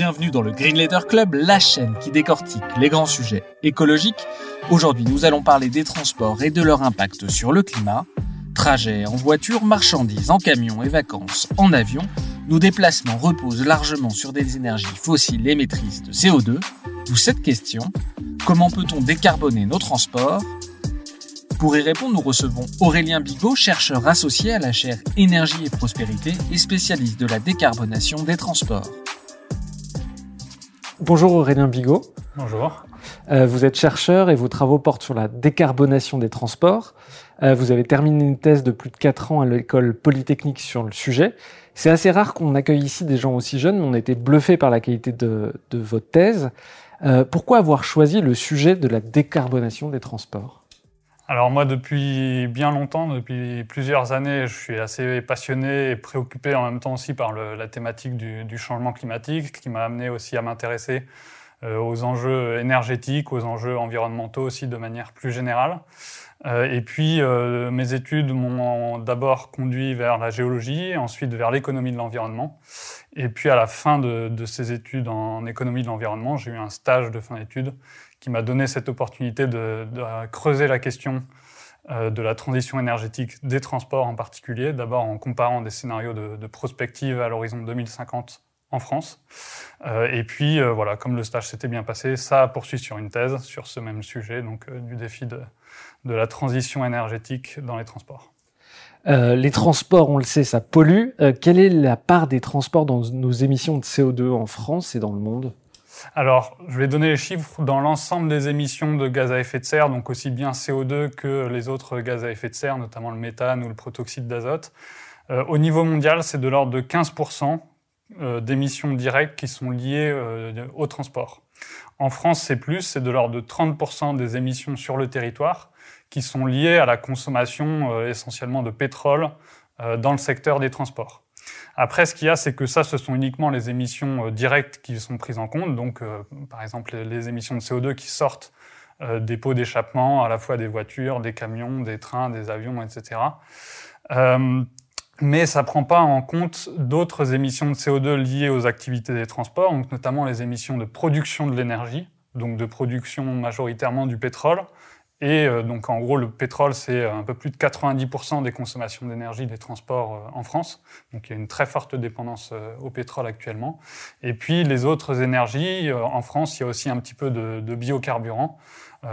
Bienvenue dans le Green Letter Club, la chaîne qui décortique les grands sujets écologiques. Aujourd'hui, nous allons parler des transports et de leur impact sur le climat. Trajets en voiture, marchandises en camion et vacances en avion, nos déplacements reposent largement sur des énergies fossiles émettrices de CO2. D'où cette question, comment peut-on décarboner nos transports? Pour y répondre, nous recevons Aurélien Bigot, chercheur associé à la chaire Énergie et Prospérité et spécialiste de la décarbonation des transports. Bonjour Aurélien Bigot. Bonjour. Euh, vous êtes chercheur et vos travaux portent sur la décarbonation des transports. Euh, vous avez terminé une thèse de plus de 4 ans à l'école polytechnique sur le sujet. C'est assez rare qu'on accueille ici des gens aussi jeunes, mais on a été bluffé par la qualité de, de votre thèse. Euh, pourquoi avoir choisi le sujet de la décarbonation des transports? Alors moi, depuis bien longtemps, depuis plusieurs années, je suis assez passionné et préoccupé en même temps aussi par la thématique du, du, changement climatique, qui m'a amené aussi à m'intéresser euh, aux enjeux énergétiques, aux enjeux environnementaux aussi de manière plus générale. Euh, et puis, euh, mes études m'ont d'abord conduit vers la géologie, ensuite vers l'économie de l'environnement. Et puis, à la fin de, de ces études en économie de l'environnement, j'ai eu un stage de fin d'études qui m'a donné cette opportunité de, creuser la question euh, de la transition énergétique des transports en particulier, d'abord en comparant des scénarios de, prospective à l'horizon 2050 en France. Euh, et puis, euh, voilà, comme le stage s'était bien passé, ça a poursuivi sur une thèse sur ce même sujet, donc du défi de, la transition énergétique dans les transports. Les transports, on le sait, ça pollue. Quelle est la part des transports dans nos émissions de CO2 en France et dans le monde? Alors, je vais donner les chiffres dans l'ensemble des émissions de gaz à effet de serre, donc aussi bien CO2 que les autres gaz à effet de serre, notamment le méthane ou le protoxyde d'azote. Euh, au niveau mondial, c'est de l'ordre de 15% euh, d'émissions directes qui sont liées euh, au transport. En France, c'est plus, c'est de l'ordre de 30% des émissions sur le territoire qui sont liées à la consommation euh, essentiellement de pétrole dans le secteur des transports. Après, ce qu'il y a, c'est que ça, ce sont uniquement les émissions euh, directes qui sont prises en compte. Donc, euh, par exemple, les, émissions de CO2 qui sortent euh, des pots d'échappement, à la fois des voitures, des camions, des trains, des avions, etc. Mais ça ne prend pas en compte d'autres émissions de CO2 liées aux activités des transports, notamment les émissions de production de l'énergie, donc de production majoritairement du pétrole, et euh, donc, en gros, le pétrole, c'est un peu plus de 90% des consommations d'énergie des transports euh, en France. Donc, il y a une très forte dépendance euh, au pétrole actuellement. Et puis, les autres énergies, en France, il y a aussi un petit peu de, de biocarburants,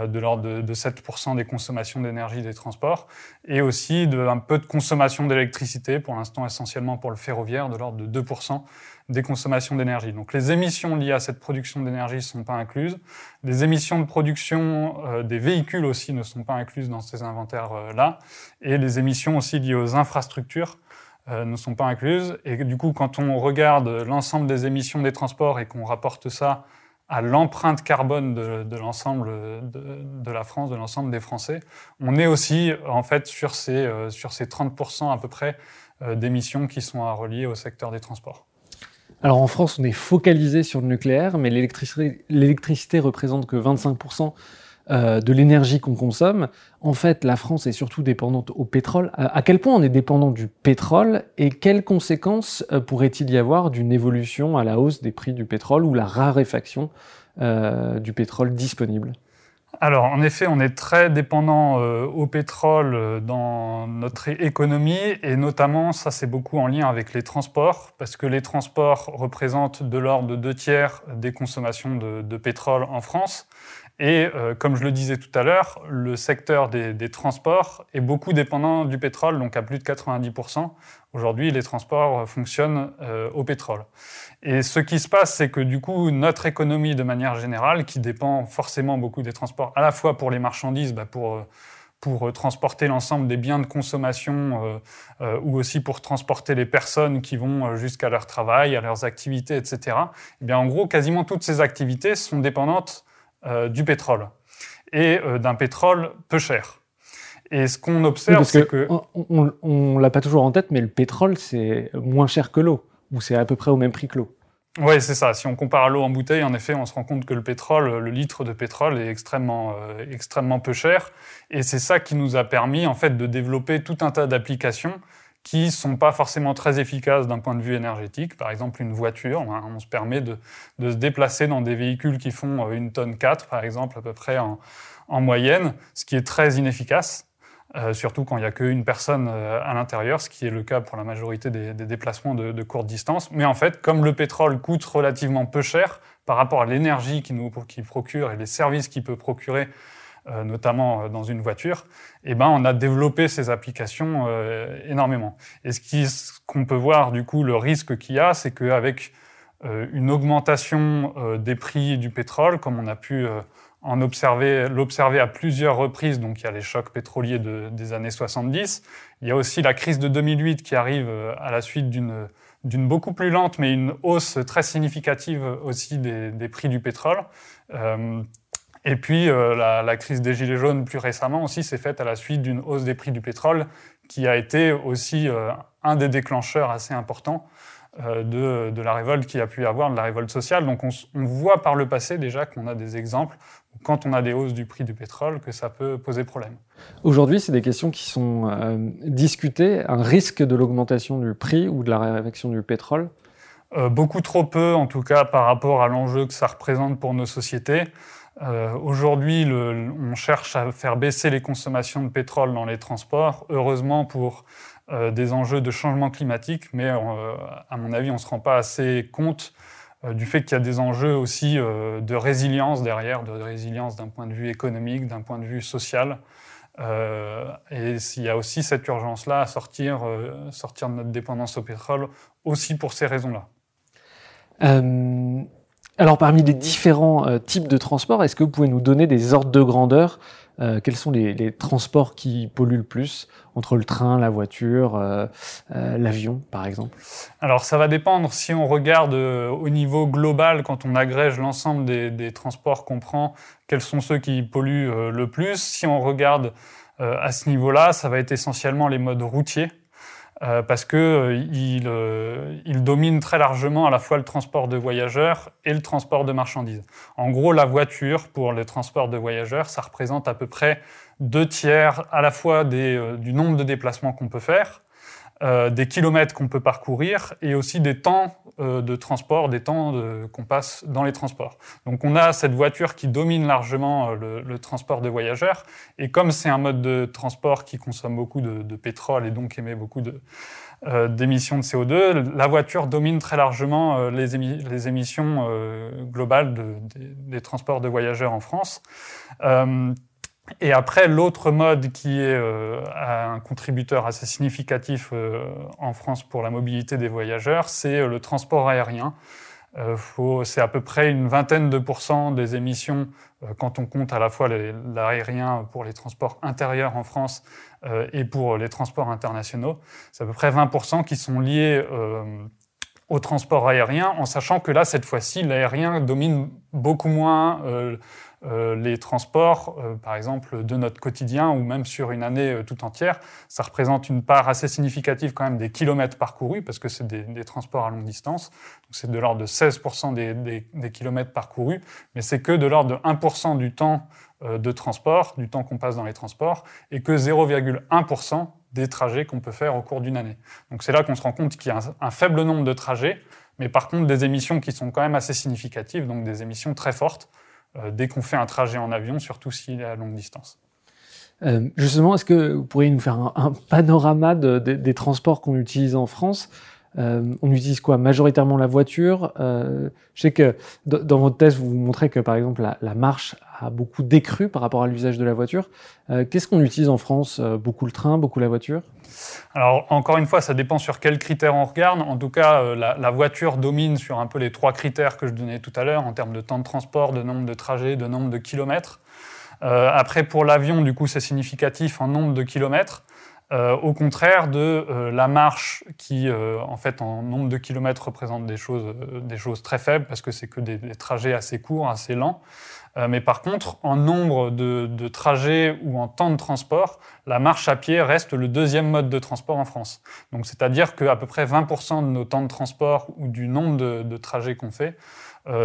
de l'ordre de, de 7% des consommations d'énergie des transports, et aussi de, un peu de consommation d'électricité, pour l'instant essentiellement pour le ferroviaire, de l'ordre de 2% des consommations d'énergie. Donc les émissions liées à cette production d'énergie ne sont pas incluses. Les émissions de production euh, des véhicules aussi ne sont pas incluses dans ces inventaires-là. Euh, et les émissions aussi liées aux infrastructures euh, ne sont pas incluses. Et du coup, quand on regarde l'ensemble des émissions des transports et qu'on rapporte ça à l'empreinte carbone de, l'ensemble de, la France, de l'ensemble des Français, on est aussi en fait sur ces, sur ces 30% à peu près d'émissions qui sont à relier au secteur des transports. Alors en France, on est focalisé sur le nucléaire, mais l'électricité représente que 25% euh, de l'énergie qu'on consomme. En fait, la France est surtout dépendante au pétrole. À quel point on est dépendant du pétrole et quelles conséquences euh, pourrait-il y avoir d'une évolution à la hausse des prix du pétrole ou la raréfaction euh, du pétrole disponible? Alors, en effet, on est très dépendant euh, au pétrole euh, dans notre économie et notamment, ça c'est beaucoup en lien avec les transports parce que les transports représentent de l'ordre de deux tiers des consommations de, de pétrole en France. Et euh, comme je le disais tout à l'heure, le secteur des, des, transports est beaucoup dépendant du pétrole, donc à plus de 90%. Aujourd'hui, les transports fonctionnent euh, au pétrole. Et ce qui se passe, c'est que du coup, notre économie de manière générale, qui dépend forcément beaucoup des transports, à la fois pour les marchandises, bah pour, pour transporter l'ensemble des biens de consommation ou aussi pour transporter les personnes qui vont jusqu'à leur travail, à leurs activités, etc. Eh bien, en gros, quasiment toutes ces activités sont dépendantes du pétrole et d'un pétrole peu cher. Et ce qu'on observe, c'est que... On ne l'a pas toujours en tête, mais le pétrole, c'est moins cher que l'eau, ou c'est à peu près au même prix que l'eau. Oui, c'est ça. Si on compare l'eau en bouteille, en effet, on se rend compte que le pétrole, le litre de pétrole est extrêmement, euh, extrêmement peu cher. Et c'est ça qui nous a permis, en fait, de développer tout un tas d'applications qui sont pas forcément très efficaces d'un point de vue énergétique. Par exemple, une voiture, hein, on se permet de, se déplacer dans des véhicules qui font euh, une tonne 4, par exemple, à peu près en, en moyenne, ce qui est très inefficace. Euh, surtout quand il n'y a qu'une personne euh, à l'intérieur, ce qui est le cas pour la majorité des, déplacements de, courte distance. Mais en fait, comme le pétrole coûte relativement peu cher par rapport à l'énergie qu'il nous procure et les services qu'il peut procurer, notamment dans une voiture, eh ben, on a développé ces applications énormément. Et ce qu'on peut voir, du coup, le risque qu'il y a, c'est qu'avec une augmentation des prix du pétrole, comme on a pu en observer, l'observer à plusieurs reprises. Donc il y a les chocs pétroliers des années 70. Il y a aussi la crise de 2008 qui arrive euh, à la suite d'une d'une beaucoup plus lente, mais une hausse très significative aussi des, prix du pétrole. Euh, et puis euh, la, crise des gilets jaunes plus récemment aussi s'est faite à la suite d'une hausse des prix du pétrole qui a été aussi un des déclencheurs assez importants de, de, la révolte qui a pu y avoir, de la révolte sociale. Donc on, on voit par le passé déjà qu'on a des exemples quand on a des hausses du prix du pétrole, que ça peut poser problème. Aujourd'hui, c'est des questions qui sont euh, discutées, un risque de l'augmentation du prix ou de la réaction du pétrole? Euh, Beaucoup trop peu, en tout cas, par rapport à l'enjeu que ça représente pour nos sociétés. Euh, Aujourd'hui, on cherche à faire baisser les consommations de pétrole dans les transports, heureusement pour euh, des enjeux de changement climatique, mais à mon avis, on ne se rend pas assez compte euh, du fait qu'il y a des enjeux aussi euh, de résilience derrière, de résilience d'un point de vue économique, d'un point de vue social. Euh, et il y a aussi cette urgence-là à sortir, sortir de notre dépendance au pétrole, aussi pour ces raisons-là. Alors, parmi les différents types de transports, est-ce que vous pouvez nous donner des ordres de grandeur euh, quels sont les, transports qui polluent le plus entre le train, la voiture, euh, euh, l'avion, par exemple? Alors, ça va dépendre. Si on regarde au niveau global, quand on agrège l'ensemble des, des, transports qu'on prend, quels sont ceux qui polluent le plus? Si on regarde à ce niveau-là, ça va être essentiellement les modes routiers. Euh, parce qu'il euh, euh, il domine très largement à la fois le transport de voyageurs et le transport de marchandises. En gros, la voiture pour le transport de voyageurs, ça représente à peu près deux tiers à la fois du nombre de déplacements qu'on peut faire, euh, des kilomètres qu'on peut parcourir et aussi des temps euh, de transport, des temps qu'on passe dans les transports. Donc on a cette voiture qui domine largement euh, le, transport de voyageurs et comme c'est un mode de transport qui consomme beaucoup de, pétrole et donc émet beaucoup d'émissions de CO2, la voiture domine très largement les, émissions globales des transports de voyageurs en France. Et après, l'autre mode qui est euh, un contributeur assez significatif euh, en France pour la mobilité des voyageurs, c'est euh, le transport aérien. c'est à peu près une vingtaine de pourcents des émissions quand on compte à la fois l'aérien pour les transports intérieurs en France et pour les transports internationaux. C'est à peu près 20% qui sont liés au transport aérien, en sachant que là, cette fois-ci, l'aérien domine beaucoup moins euh, les transports, euh, par exemple, de notre quotidien ou même sur une année euh, tout entière, ça représente une part assez significative quand même des kilomètres parcourus parce que c'est des, transports à longue distance. C'est de l'ordre de 16% des, kilomètres parcourus, mais c'est que de l'ordre de 1% du temps de transport, du temps qu'on passe dans les transports, et que 0,1% des trajets qu'on peut faire au cours d'une année. Donc c'est là qu'on se rend compte qu'il y a un, faible nombre de trajets, mais par contre des émissions qui sont quand même assez significatives, donc des émissions très fortes. Euh, dès qu'on fait un trajet en avion, surtout s'il est à longue distance. Euh, justement, est-ce que vous pourriez nous faire un, panorama des transports qu'on utilise en France? Euh, On utilise quoi? Majoritairement la voiture. je sais que dans votre thèse, vous montrez que par exemple la marche a beaucoup décru par rapport à l'usage de la voiture. Euh, qu'est-ce qu'on utilise en France? Euh, Beaucoup le train, beaucoup la voiture? Alors, encore une fois, ça dépend sur quels critères on regarde. En tout cas, euh, la, voiture domine sur un peu les trois critères que je donnais tout à l'heure en termes de temps de transport, de nombre de trajets, de nombre de kilomètres. après, pour l'avion, du coup, c'est significatif en nombre de kilomètres. Euh, au contraire de euh, la marche qui, euh, en fait, en nombre de kilomètres représente des choses, des choses très faibles parce que c'est que des, trajets assez courts, assez lents. mais par contre, en nombre de, de, trajets ou en temps de transport, la marche à pied reste le deuxième mode de transport en France. Donc, c'est-à-dire qu'à peu près 20% de nos temps de transport ou du nombre de, de trajets qu'on fait,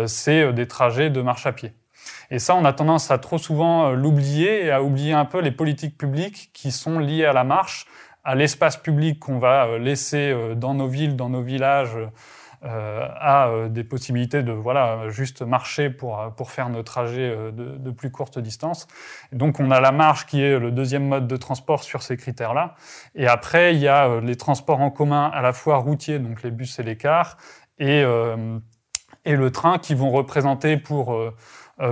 c'est des trajets de marche à pied. Et ça, on a tendance à trop souvent euh, l'oublier et à oublier un peu les politiques publiques qui sont liées à la marche, à l'espace public qu'on va euh, laisser euh, dans nos villes, dans nos villages, à des possibilités de voilà juste marcher pour, pour faire nos trajets de, plus courte distance. donc on a la marche qui est le deuxième mode de transport sur ces critères-là. Et après, il y a les transports en commun à la fois routiers, donc les bus et les cars, et, et le train qui vont représenter pour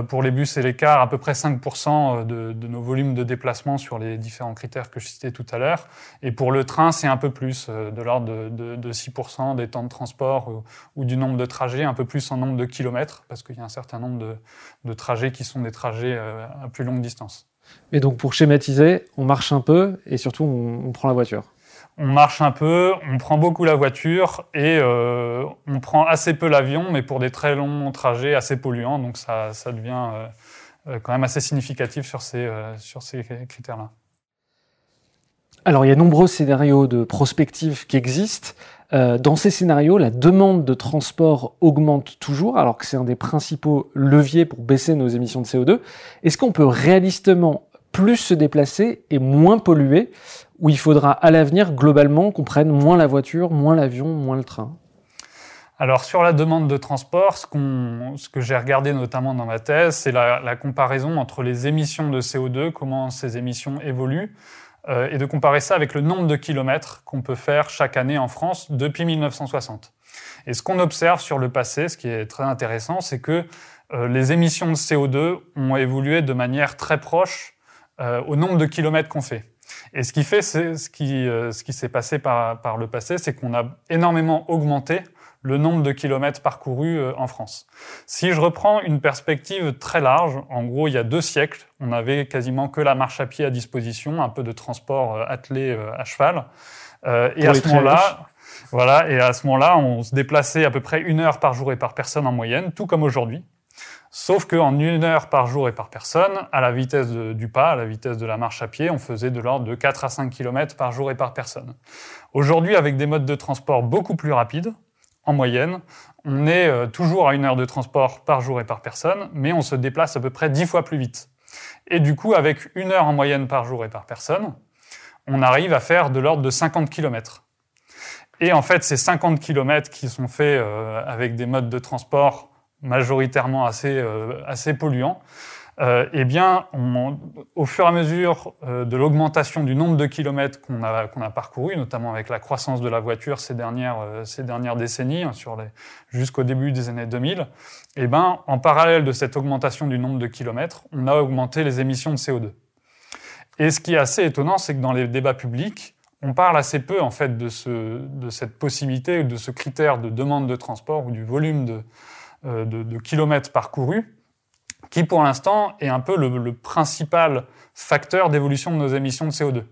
pour les bus et les cars, à peu près 5% euh, de, nos volumes de déplacement sur les différents critères que je citais tout à l'heure. Et pour le train, c'est un peu plus, euh, de l'ordre de, de, 6% des temps de transport ou, du nombre de trajets, un peu plus en nombre de kilomètres, parce qu'il y a un certain nombre de, trajets qui sont des trajets à plus longue distance. Et donc pour schématiser, on marche un peu et surtout on prend la voiture on marche un peu, on prend beaucoup la voiture et euh, on prend assez peu l'avion, mais pour des très longs trajets assez polluants. Donc ça, devient euh, euh, quand même assez significatif sur ces, sur ces critères-là. Alors il y a nombreux scénarios de prospective qui existent. dans ces scénarios, la demande de transport augmente toujours, alors que c'est un des principaux leviers pour baisser nos émissions de CO2. Est-ce qu'on peut réalistement plus se déplacer et moins polluer où il faudra à l'avenir globalement qu'on prenne moins la voiture, moins l'avion, moins le train alors sur la demande de transport, ce, que j'ai regardé notamment dans ma thèse, c'est la, comparaison entre les émissions de CO2, comment ces émissions évoluent, euh, et de comparer ça avec le nombre de kilomètres qu'on peut faire chaque année en France depuis 1960. Et ce qu'on observe sur le passé, ce qui est très intéressant, c'est que euh, les émissions de CO2 ont évolué de manière très proche au nombre de kilomètres qu'on fait. Et ce qui fait, c'est ce qui, euh, ce qui s'est passé par, par le passé, c'est qu'on a énormément augmenté le nombre de kilomètres parcourus euh, en France. Si je reprends une perspective très large, en gros, il y a deux siècles, on avait quasiment que la marche à pied à disposition, un peu de transport euh, attelé à cheval. et à ce moment-là, voilà, et à ce moment-là, on se déplaçait à peu près une heure par jour et par personne en moyenne, tout comme aujourd'hui. Sauf qu'en une heure par jour et par personne, à la vitesse du pas, à la vitesse de la marche à pied, on faisait de l'ordre de 4 à 5 km par jour et par personne. Aujourd'hui, avec des modes de transport beaucoup plus rapides, en moyenne, on est euh, toujours à une heure de transport par jour et par personne, mais on se déplace à peu près 10 fois plus vite. Et du coup, avec une heure en moyenne par jour et par personne, on arrive à faire de l'ordre de 50 km. Et en fait, ces 50 km qui sont faits euh, avec des modes de transport majoritairement assez, euh, assez polluants, euh, eh bien, au fur et à mesure euh, de l'augmentation du nombre de kilomètres qu'on a, qu'on a parcouru, notamment avec la croissance de la voiture ces dernières, ces dernières décennies, hein, sur les, jusqu'au début des années 2000, eh ben, en parallèle de cette augmentation du nombre de kilomètres, on a augmenté les émissions de CO2. Et ce qui est assez étonnant, c'est que dans les débats publics, on parle assez peu en fait de, ce, de cette possibilité, de ce critère de demande de transport ou du volume de, euh, de, kilomètres parcourus, qui pour l'instant est un peu le, principal facteur d'évolution de nos émissions de CO2.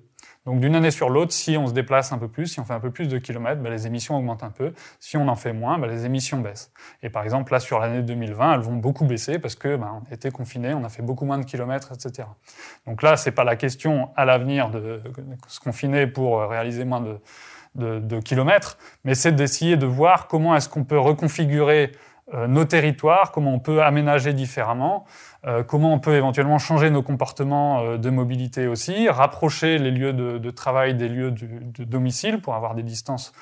Donc d'une année sur l'autre, si on se déplace un peu plus, si on fait un peu plus de kilomètres, ben, les émissions augmentent un peu. Si on en fait moins, ben, les émissions baissent. Et par exemple, là, sur l'année 2020, elles vont beaucoup baisser parce que ben, on été confinés, on a fait beaucoup moins de kilomètres, etc. Donc là, c'est pas la question à l'avenir de, se confiner pour réaliser moins de, de, de kilomètres, mais c'est d'essayer de voir comment est-ce qu'on peut reconfigurer euh, nos territoires, comment on peut aménager différemment, euh, comment on peut éventuellement changer nos comportements euh, de mobilité aussi, rapprocher les lieux de, travail des lieux de, domicile pour avoir des distances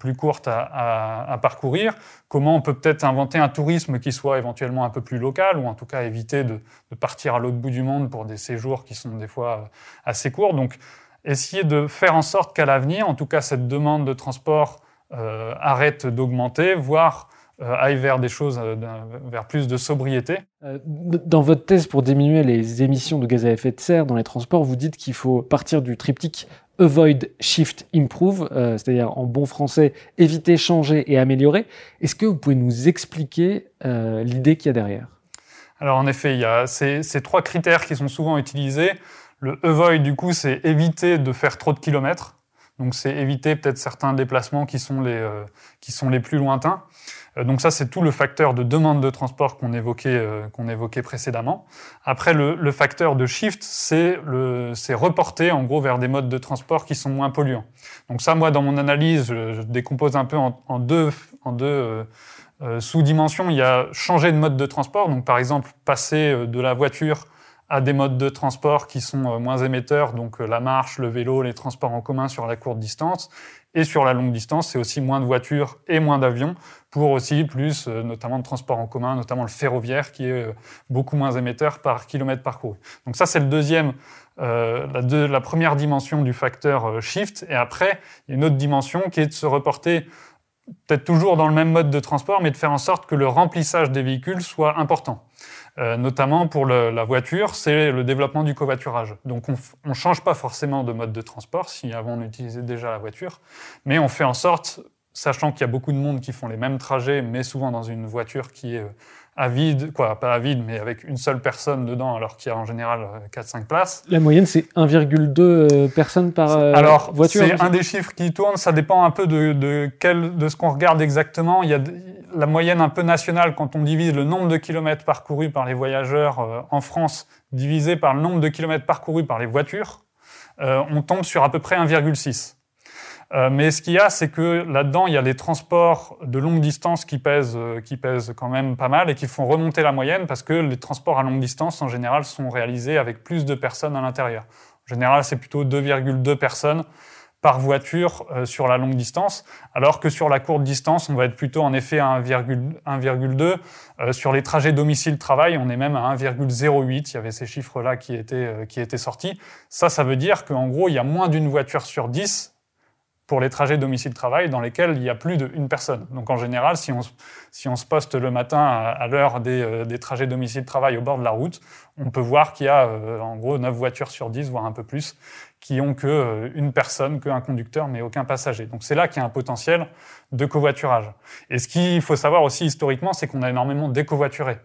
plus courtes à, parcourir, comment on peut peut-être inventer un tourisme qui soit éventuellement un peu plus local, ou en tout cas éviter de, partir à l'autre bout du monde pour des séjours qui sont des fois assez courts. Donc essayer de faire en sorte qu'à l'avenir, en tout cas cette demande de transport arrête d'augmenter, voire euh, aille vers des choses, euh, vers plus de sobriété. Euh, dans votre thèse pour diminuer les émissions de gaz à effet de serre dans les transports, vous dites qu'il faut partir du triptyque Avoid, Shift, Improve, c'est-à-dire en bon français, éviter, changer et améliorer. Est-ce que vous pouvez nous expliquer l'idée qu'il y a derrière? Alors en effet, il y a ces, ces, trois critères qui sont souvent utilisés. Le avoid, du coup, c'est éviter de faire trop de kilomètres. Donc c'est éviter peut-être certains déplacements qui sont les, euh, qui sont les plus lointains. Euh, donc ça, c'est tout le facteur de demande de transport qu'on évoquait, euh, qu'on évoquait précédemment. Après, le, le facteur de shift, c'est reporter en gros vers des modes de transport qui sont moins polluants. Donc ça, moi, dans mon analyse, je, je décompose un peu en, en deux, en deux euh, euh sous-dimensions. Il y a changer de mode de transport. Donc par exemple, passer de la voiture à des modes de transport qui sont moins émetteurs, donc la marche, le vélo, les transports en commun sur la courte distance. Et sur la longue distance, c'est aussi moins de voitures et moins d'avions aussi plus, euh, notamment de transport en commun, notamment le ferroviaire qui est euh, beaucoup moins émetteur par kilomètre parcouru. Donc ça, c'est le deuxième, euh, la, première dimension du facteur shift. Et après, il y a une autre dimension qui est de se reporter peut-être toujours dans le même mode de transport, mais de faire en sorte que le remplissage des véhicules soit important. Notamment pour la voiture, c'est le développement du covoiturage. Donc on ne change pas forcément de mode de transport si avant on utilisait déjà la voiture, mais on fait en sorte, sachant qu'il y a beaucoup de monde qui font les mêmes trajets, mais souvent dans une voiture qui est euh, à vide, quoi, pas à vide, mais avec une seule personne dedans, alors qu'il y a en général 4-5 euh, places. La moyenne, c'est 1,2 euh, personnes par euh, alors, voiture C'est un des chiffres qui tournent, ça dépend un peu de, de, quel, de ce qu'on regarde exactement. Il y a la moyenne un peu nationale, quand on divise le nombre de kilomètres parcourus par les voyageurs euh, en France, divisé par le nombre de kilomètres parcourus par les voitures, euh, on tombe sur à peu près 1,6. Euh, mais ce qu'il y a, c'est que là-dedans, il y a les transports de longue distance qui pèsent, euh, qui pèsent quand même pas mal et qui font remonter la moyenne parce que les transports à longue distance, en général, sont réalisés avec plus de personnes à l'intérieur. En général, c'est plutôt 2,2 personnes par voiture euh, sur la longue distance, alors que sur la courte distance, on va être plutôt en effet à 1,2. Euh, sur les trajets domicile-travail, on est même à 1,08. Il y avait ces chiffres-là qui qui étaient sortis. Ça, ça veut dire qu'en gros, il y a moins d'une voiture sur 10 pour les trajets domicile-travail dans lesquels il y a plus d'une personne. Donc en général, si on, si on se poste le matin à, l'heure des, euh, des, trajets domicile-travail au bord de la route, on peut voir qu'il y a euh, en gros 9 voitures sur 10, voire un peu plus, qui ont que euh, une personne, qu'un conducteur, mais aucun passager. Donc c'est là qu'il y a un potentiel de covoiturage. Et ce qu'il faut savoir aussi historiquement, c'est qu'on a énormément décovoituré.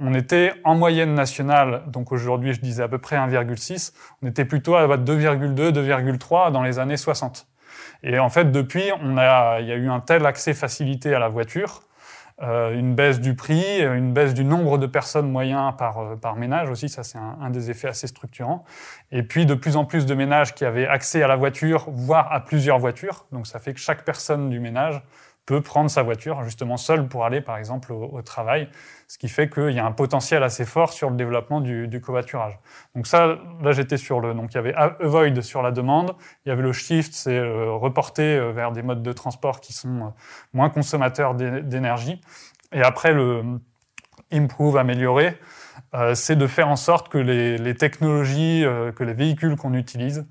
On était en moyenne nationale, donc aujourd'hui je disais à peu près 1,6, on était plutôt à 2,2, 2,3 dans les années 60. Et en fait, depuis, on a, il y a eu un tel accès facilité à la voiture, euh, une baisse du prix, une baisse du nombre de personnes moyens par, euh, par ménage aussi, ça c'est un, des effets assez structurants. Et puis de plus en plus de ménages qui avaient accès à la voiture, voire à plusieurs voitures. Donc ça fait que chaque personne du ménage peut prendre sa voiture justement seule pour aller par exemple au travail, ce qui fait qu'il y a un potentiel assez fort sur le développement du, du covoiturage. Donc ça, là j'étais sur le, donc il y avait avoid sur la demande, il y avait le shift, c'est euh, reporter euh, vers des modes de transport qui sont euh, moins consommateurs d'énergie, et après le improve, améliorer, c'est de faire en sorte que les, les technologies, que les véhicules qu'on utilise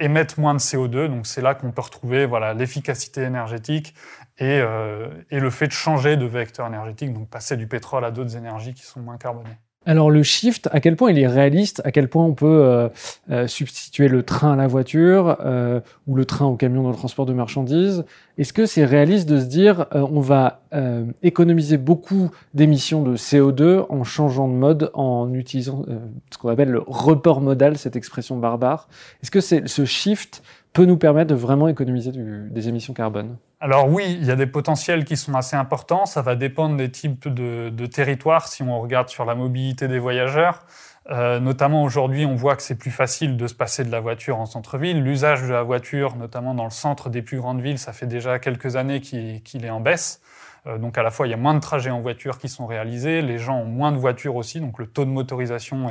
émettent moins de CO2. Donc c'est là qu'on peut retrouver voilà l'efficacité énergétique et, euh, et le fait de changer de vecteur énergétique, donc passer du pétrole à d'autres énergies qui sont moins carbonées. Alors le shift, à quel point il est réaliste, à quel point on peut euh, euh, substituer le train à la voiture euh, ou le train au camion dans le transport de marchandises? Est-ce que c'est réaliste de se dire euh, on va euh, économiser beaucoup d'émissions de CO2 en changeant de mode, en utilisant ce qu'on appelle le report modal, cette expression barbare? Est-ce que c'est ce shift peut nous permettre de vraiment économiser des émissions carbone alors oui, il y a des potentiels qui sont assez importants. Ça va dépendre des types de, de territoires si on regarde sur la mobilité des voyageurs. Euh, notamment aujourd'hui, on voit que c'est plus facile de se passer de la voiture en centre-ville. L'usage de la voiture, notamment dans le centre des plus grandes villes, ça fait déjà quelques années qu'il qu est en baisse. Euh, donc à la fois, il y a moins de trajets en voiture qui sont réalisés, les gens ont moins de voitures aussi, donc le taux de motorisation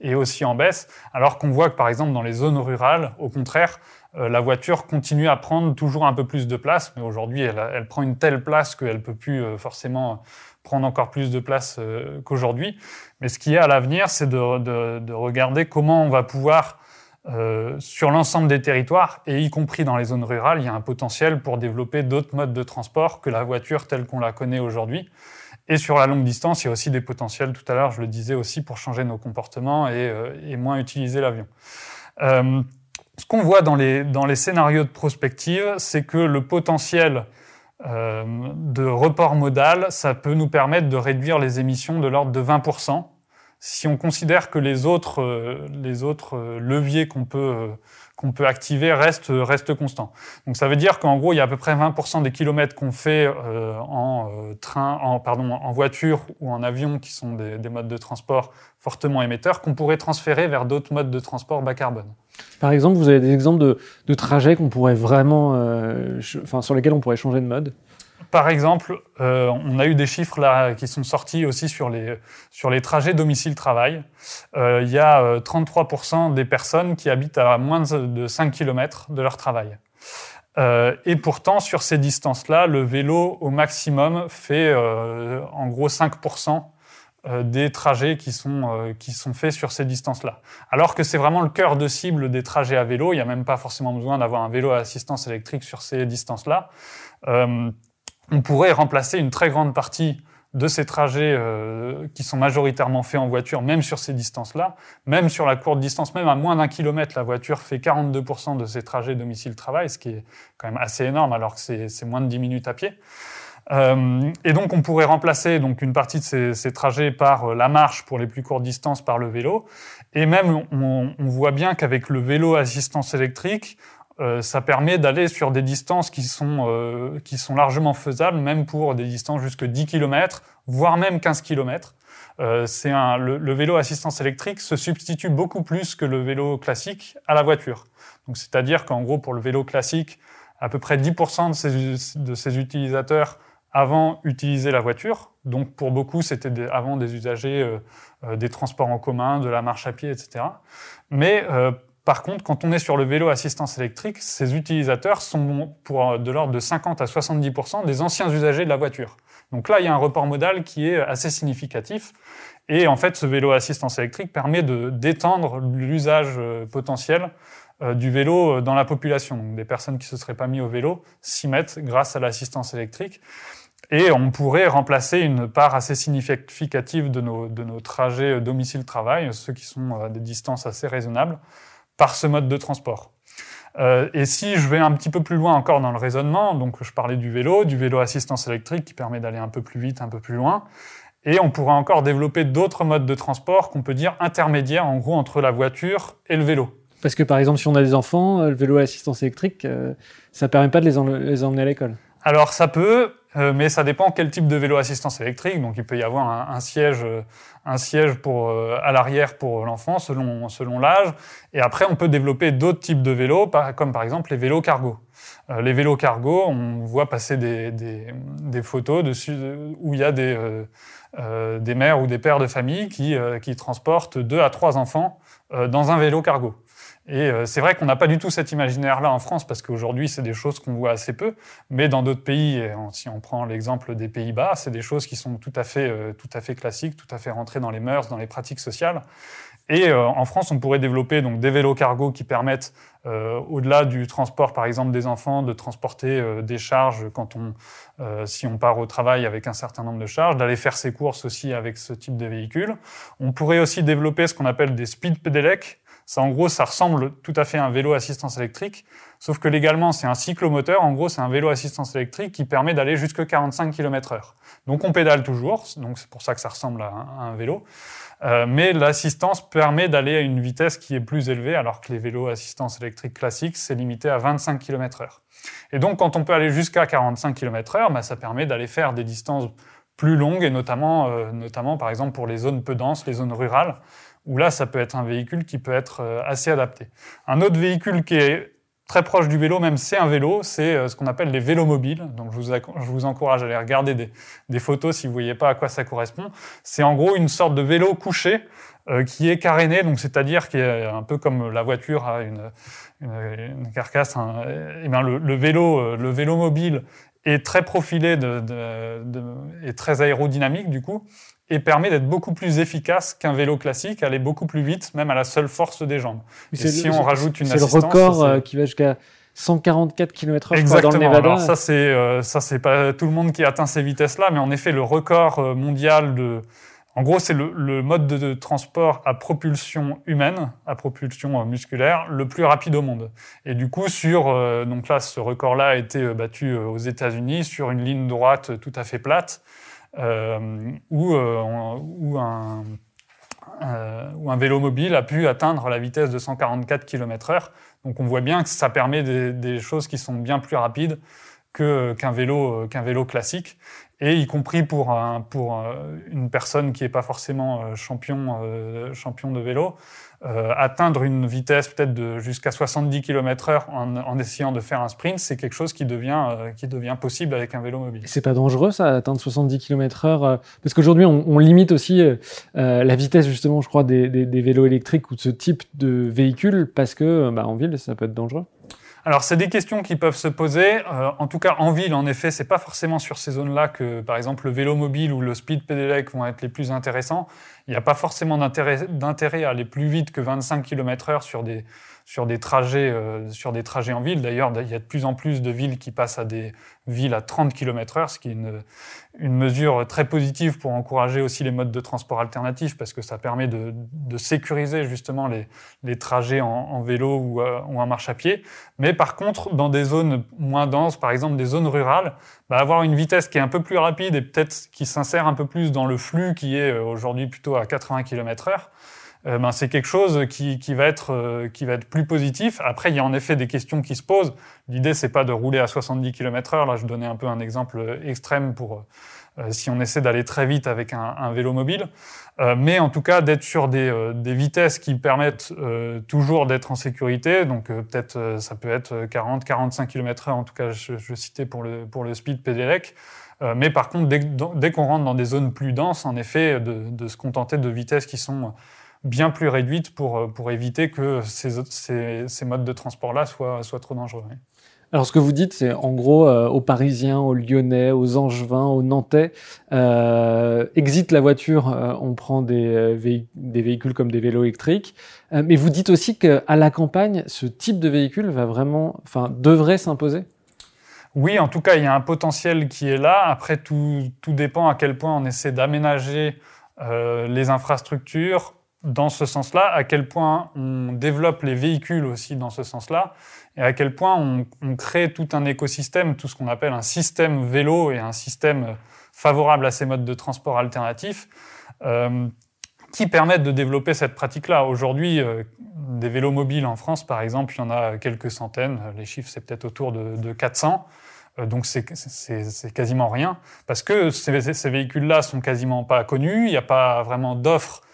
est, aussi en baisse. Alors qu'on voit que par exemple dans les zones rurales, au contraire, euh, la voiture continue à prendre toujours un peu plus de place, mais aujourd'hui, elle, prend une telle place qu'elle peut plus euh, forcément prendre encore plus de place qu'aujourd'hui. Mais ce qui est à l'avenir, c'est de, regarder comment on va pouvoir, euh, sur l'ensemble des territoires, et y compris dans les zones rurales, il y a un potentiel pour développer d'autres modes de transport que la voiture telle qu'on la connaît aujourd'hui. Et sur la longue distance, il y a aussi des potentiels, tout à l'heure, je le disais aussi, pour changer nos comportements et, euh, et moins utiliser l'avion. Euh, ce qu'on voit dans les, dans les scénarios de prospective, c'est que le potentiel euh, de report modal, ça peut nous permettre de réduire les émissions de l'ordre de 20% si on considère que les autres, les autres leviers qu'on peut qu'on peut activer reste, reste constant. Donc ça veut dire qu'en gros, il y a à peu près 20% des kilomètres qu'on fait euh, en euh, train, en, pardon, en voiture ou en avion, qui sont des, des modes de transport fortement émetteurs, qu'on pourrait transférer vers d'autres modes de transport bas carbone. Par exemple, vous avez des exemples de, de trajets qu'on pourrait vraiment, euh, enfin, sur lesquels on pourrait changer de mode? Par exemple, euh, on a eu des chiffres là qui sont sortis aussi sur les, sur les trajets domicile-travail. Euh, il y a 33% euh, des personnes qui habitent à moins de 5 km de leur travail. Et pourtant, sur ces distances-là, le vélo au maximum fait en gros 5% euh, des trajets qui sont, qui sont faits sur ces distances-là. Alors que c'est vraiment le cœur de cible des trajets à vélo. Il n'y a même pas forcément besoin d'avoir un vélo à assistance électrique sur ces distances-là on pourrait remplacer une très grande partie de ces trajets euh, qui sont majoritairement faits en voiture, même sur ces distances-là, même sur la courte distance, même à moins d'un kilomètre, la voiture fait 42% de ces trajets domicile-travail, ce qui est quand même assez énorme alors que c'est moins de 10 minutes à pied. Euh, et donc on pourrait remplacer donc une partie de ces, trajets par euh, la marche pour les plus courtes distances par le vélo. Et même on voit bien qu'avec le vélo assistance électrique, euh, ça permet d'aller sur des distances qui sont, euh, qui sont largement faisables, même pour des distances jusque 10 km, voire même 15 km. Euh, un, le, vélo assistance électrique se substitue beaucoup plus que le vélo classique à la voiture. C'est-à-dire qu'en gros, pour le vélo classique, à peu près 10% de ses, de ses utilisateurs avant utilisaient la voiture. Donc, pour beaucoup, c'était avant des usagers euh, des transports en commun, de la marche à pied, etc. Mais par contre, quand on est sur le vélo assistance électrique, ces utilisateurs sont pour de l'ordre de 50 à 70% des anciens usagers de la voiture. Donc là, il y a un report modal qui est assez significatif. Et en fait, ce vélo assistance électrique permet d'étendre l'usage euh, potentiel euh, du vélo euh, dans la population. Donc, des personnes qui se seraient pas mis au vélo s'y mettent grâce à l'assistance électrique. Et on pourrait remplacer une part assez significative de nos, de nos trajets domicile-travail, ceux qui sont à des distances assez raisonnables, par ce mode de transport. Euh, et si je vais un petit peu plus loin encore dans le raisonnement, donc je parlais du vélo, du vélo assistance électrique qui permet d'aller un peu plus vite, un peu plus loin, et on pourrait encore développer d'autres modes de transport qu'on peut dire intermédiaires en gros entre la voiture et le vélo. Parce que par exemple, si on a des enfants, euh, le vélo à assistance électrique, euh, ça permet pas de les emmener à l'école. Alors ça peut, euh, mais ça dépend quel type de vélo assistance électrique. Donc il peut y avoir un, siège, un siège pour euh, à l'arrière pour l'enfant selon selon l'âge. Et après on peut développer d'autres types de vélos, comme par exemple les vélos cargo. Euh, les vélos cargo, on voit passer des, des, des photos dessus où il y a des des mères ou des pères de famille qui qui transportent deux à trois enfants dans un vélo cargo. Et euh, c'est vrai qu'on n'a pas du tout cet imaginaire-là en France, parce qu'aujourd'hui, c'est des choses qu'on voit assez peu. Mais dans d'autres pays, si on prend l'exemple des Pays-Bas, c'est des choses qui sont tout à, fait, euh, tout à fait classiques, tout à fait rentrées dans les mœurs, dans les pratiques sociales. Et euh, en France, on pourrait développer donc des vélos cargo qui permettent, au-delà du transport, par exemple, des enfants, de transporter des charges quand on, si on part au travail avec un certain nombre de charges, d'aller faire ses courses aussi avec ce type de véhicule. On pourrait aussi développer ce qu'on appelle des speed pedelecs, ça, en gros, ça ressemble tout à fait à un vélo assistance électrique, sauf que légalement, c'est un cyclomoteur. En gros, c'est un vélo assistance électrique qui permet d'aller jusqu'à 45 km heure. Donc, on pédale toujours, donc c'est pour ça que ça ressemble à un, vélo. Euh, mais l'assistance permet d'aller à une vitesse qui est plus élevée, alors que les vélos assistance électrique classiques, c'est limité à 25 km heure. Et donc, quand on peut aller jusqu'à 45 km heure, bah, ça permet d'aller faire des distances plus longues, et notamment, euh, notamment, par exemple, pour les zones peu denses, les zones rurales, où là, ça peut être un véhicule qui peut être euh, assez adapté. Un autre véhicule qui est très proche du vélo, même c'est un vélo, c'est euh, ce qu'on appelle les vélos mobiles. Donc je vous, encourage à aller regarder des, photos si vous voyez pas à quoi ça correspond. C'est en gros une sorte de vélo couché euh, qui est caréné, donc c'est-à-dire qui est un peu comme la voiture a une, carcasse. Hein. Et eh bien le, le, vélo, le vélo mobile est très profilé de, de, de, et très aérodynamique du coup et permet d'être beaucoup plus efficace qu'un vélo classique, aller beaucoup plus vite, même à la seule force des jambes. Et si on rajoute une assistance... C'est le record euh, qui va jusqu'à 144 km/h Exactement. dans le Nevada. Alors ça, c'est euh, ça, c'est pas tout le monde qui atteint ces vitesses-là, mais en effet, le record euh, mondial de, en gros, c'est le, le, mode de, transport à propulsion humaine, à propulsion musculaire, le plus rapide au monde. Et du coup, sur donc là, ce record-là a été battu aux États-Unis sur une ligne droite tout à fait plate. Euh, où, euh, où un, vélo mobile a pu atteindre la vitesse de 144 km/h. Donc on voit bien que ça permet des, choses qui sont bien plus rapides qu'un vélo, classique et y compris pour, une personne qui n'est pas forcément champion de vélo, euh, atteindre une vitesse peut-être de jusqu'à 70 km/h en, en, essayant de faire un sprint, c'est quelque chose qui devient, euh, qui devient possible avec un vélo mobile. C'est pas dangereux ça, atteindre 70 km/h euh, Parce qu'aujourd'hui, on, on, limite aussi la vitesse justement, je crois, des, des, des, vélos électriques ou de ce type de véhicule parce que bah, en ville, ça peut être dangereux. Alors, c'est des questions qui peuvent se poser. Euh, en tout cas, en ville, en effet, c'est pas forcément sur ces zones-là que, par exemple, le vélo mobile ou le speed pedelec vont être les plus intéressants. Il n'y a pas forcément d'intérêt à aller plus vite que 25 km/h sur des, sur des trajets, euh, sur des trajets en ville. D'ailleurs, il y a de plus en plus de villes qui passent à des villes à 30 km/h, ce qui est une, une, mesure très positive pour encourager aussi les modes de transport alternatifs, parce que ça permet de, de sécuriser justement les, les trajets en, vélo ou, euh, ou, en marche à pied. Mais par contre, dans des zones moins denses, par exemple des zones rurales, bah, avoir une vitesse qui est un peu plus rapide et peut-être qui s'insère un peu plus dans le flux qui est euh, aujourd'hui plutôt à 80 km/h, euh, ben, c'est quelque chose qui, qui, va être, euh, qui va être plus positif. Après, il y a en effet des questions qui se posent. L'idée, c'est pas de rouler à 70 km heure. Là, je donnais un peu un exemple extrême pour euh, si on essaie d'aller très vite avec un, un vélo mobile. mais en tout cas, d'être sur des, des, vitesses qui permettent toujours d'être en sécurité. Donc, peut-être, ça peut être 40, 45 km heure. En tout cas, je, je citais pour le, pour le speed Pedelec. mais par contre, dès, dès qu'on rentre dans des zones plus denses, en effet, de, de se contenter de vitesses qui sont bien plus réduite pour, euh, pour éviter que ces, ces, ces modes de transport-là soient, soient trop dangereux. Alors, ce que vous dites, c'est en gros euh, aux Parisiens, aux Lyonnais, aux Angevins, aux Nantais, euh, exit la voiture, euh, on prend des, des, véhicules comme des vélos électriques. mais vous dites aussi qu'à la campagne, ce type de véhicule va vraiment, enfin, devrait s'imposer? Oui, en tout cas, il y a un potentiel qui est là. Après, tout, tout dépend à quel point on essaie d'aménager les infrastructures, dans ce sens-là, à quel point on développe les véhicules aussi dans ce sens-là, et à quel point on, crée tout un écosystème, tout ce qu'on appelle un système vélo et un système favorable à ces modes de transport alternatifs, euh, qui permettent de développer cette pratique-là. Aujourd'hui, euh, des vélos mobiles en France, par exemple, il y en a quelques centaines, les chiffres c'est peut-être autour de, de 400. Euh, donc c'est quasiment rien, parce que ces, ces véhicules-là sont quasiment pas connus, il n'y a pas vraiment d'offres euh,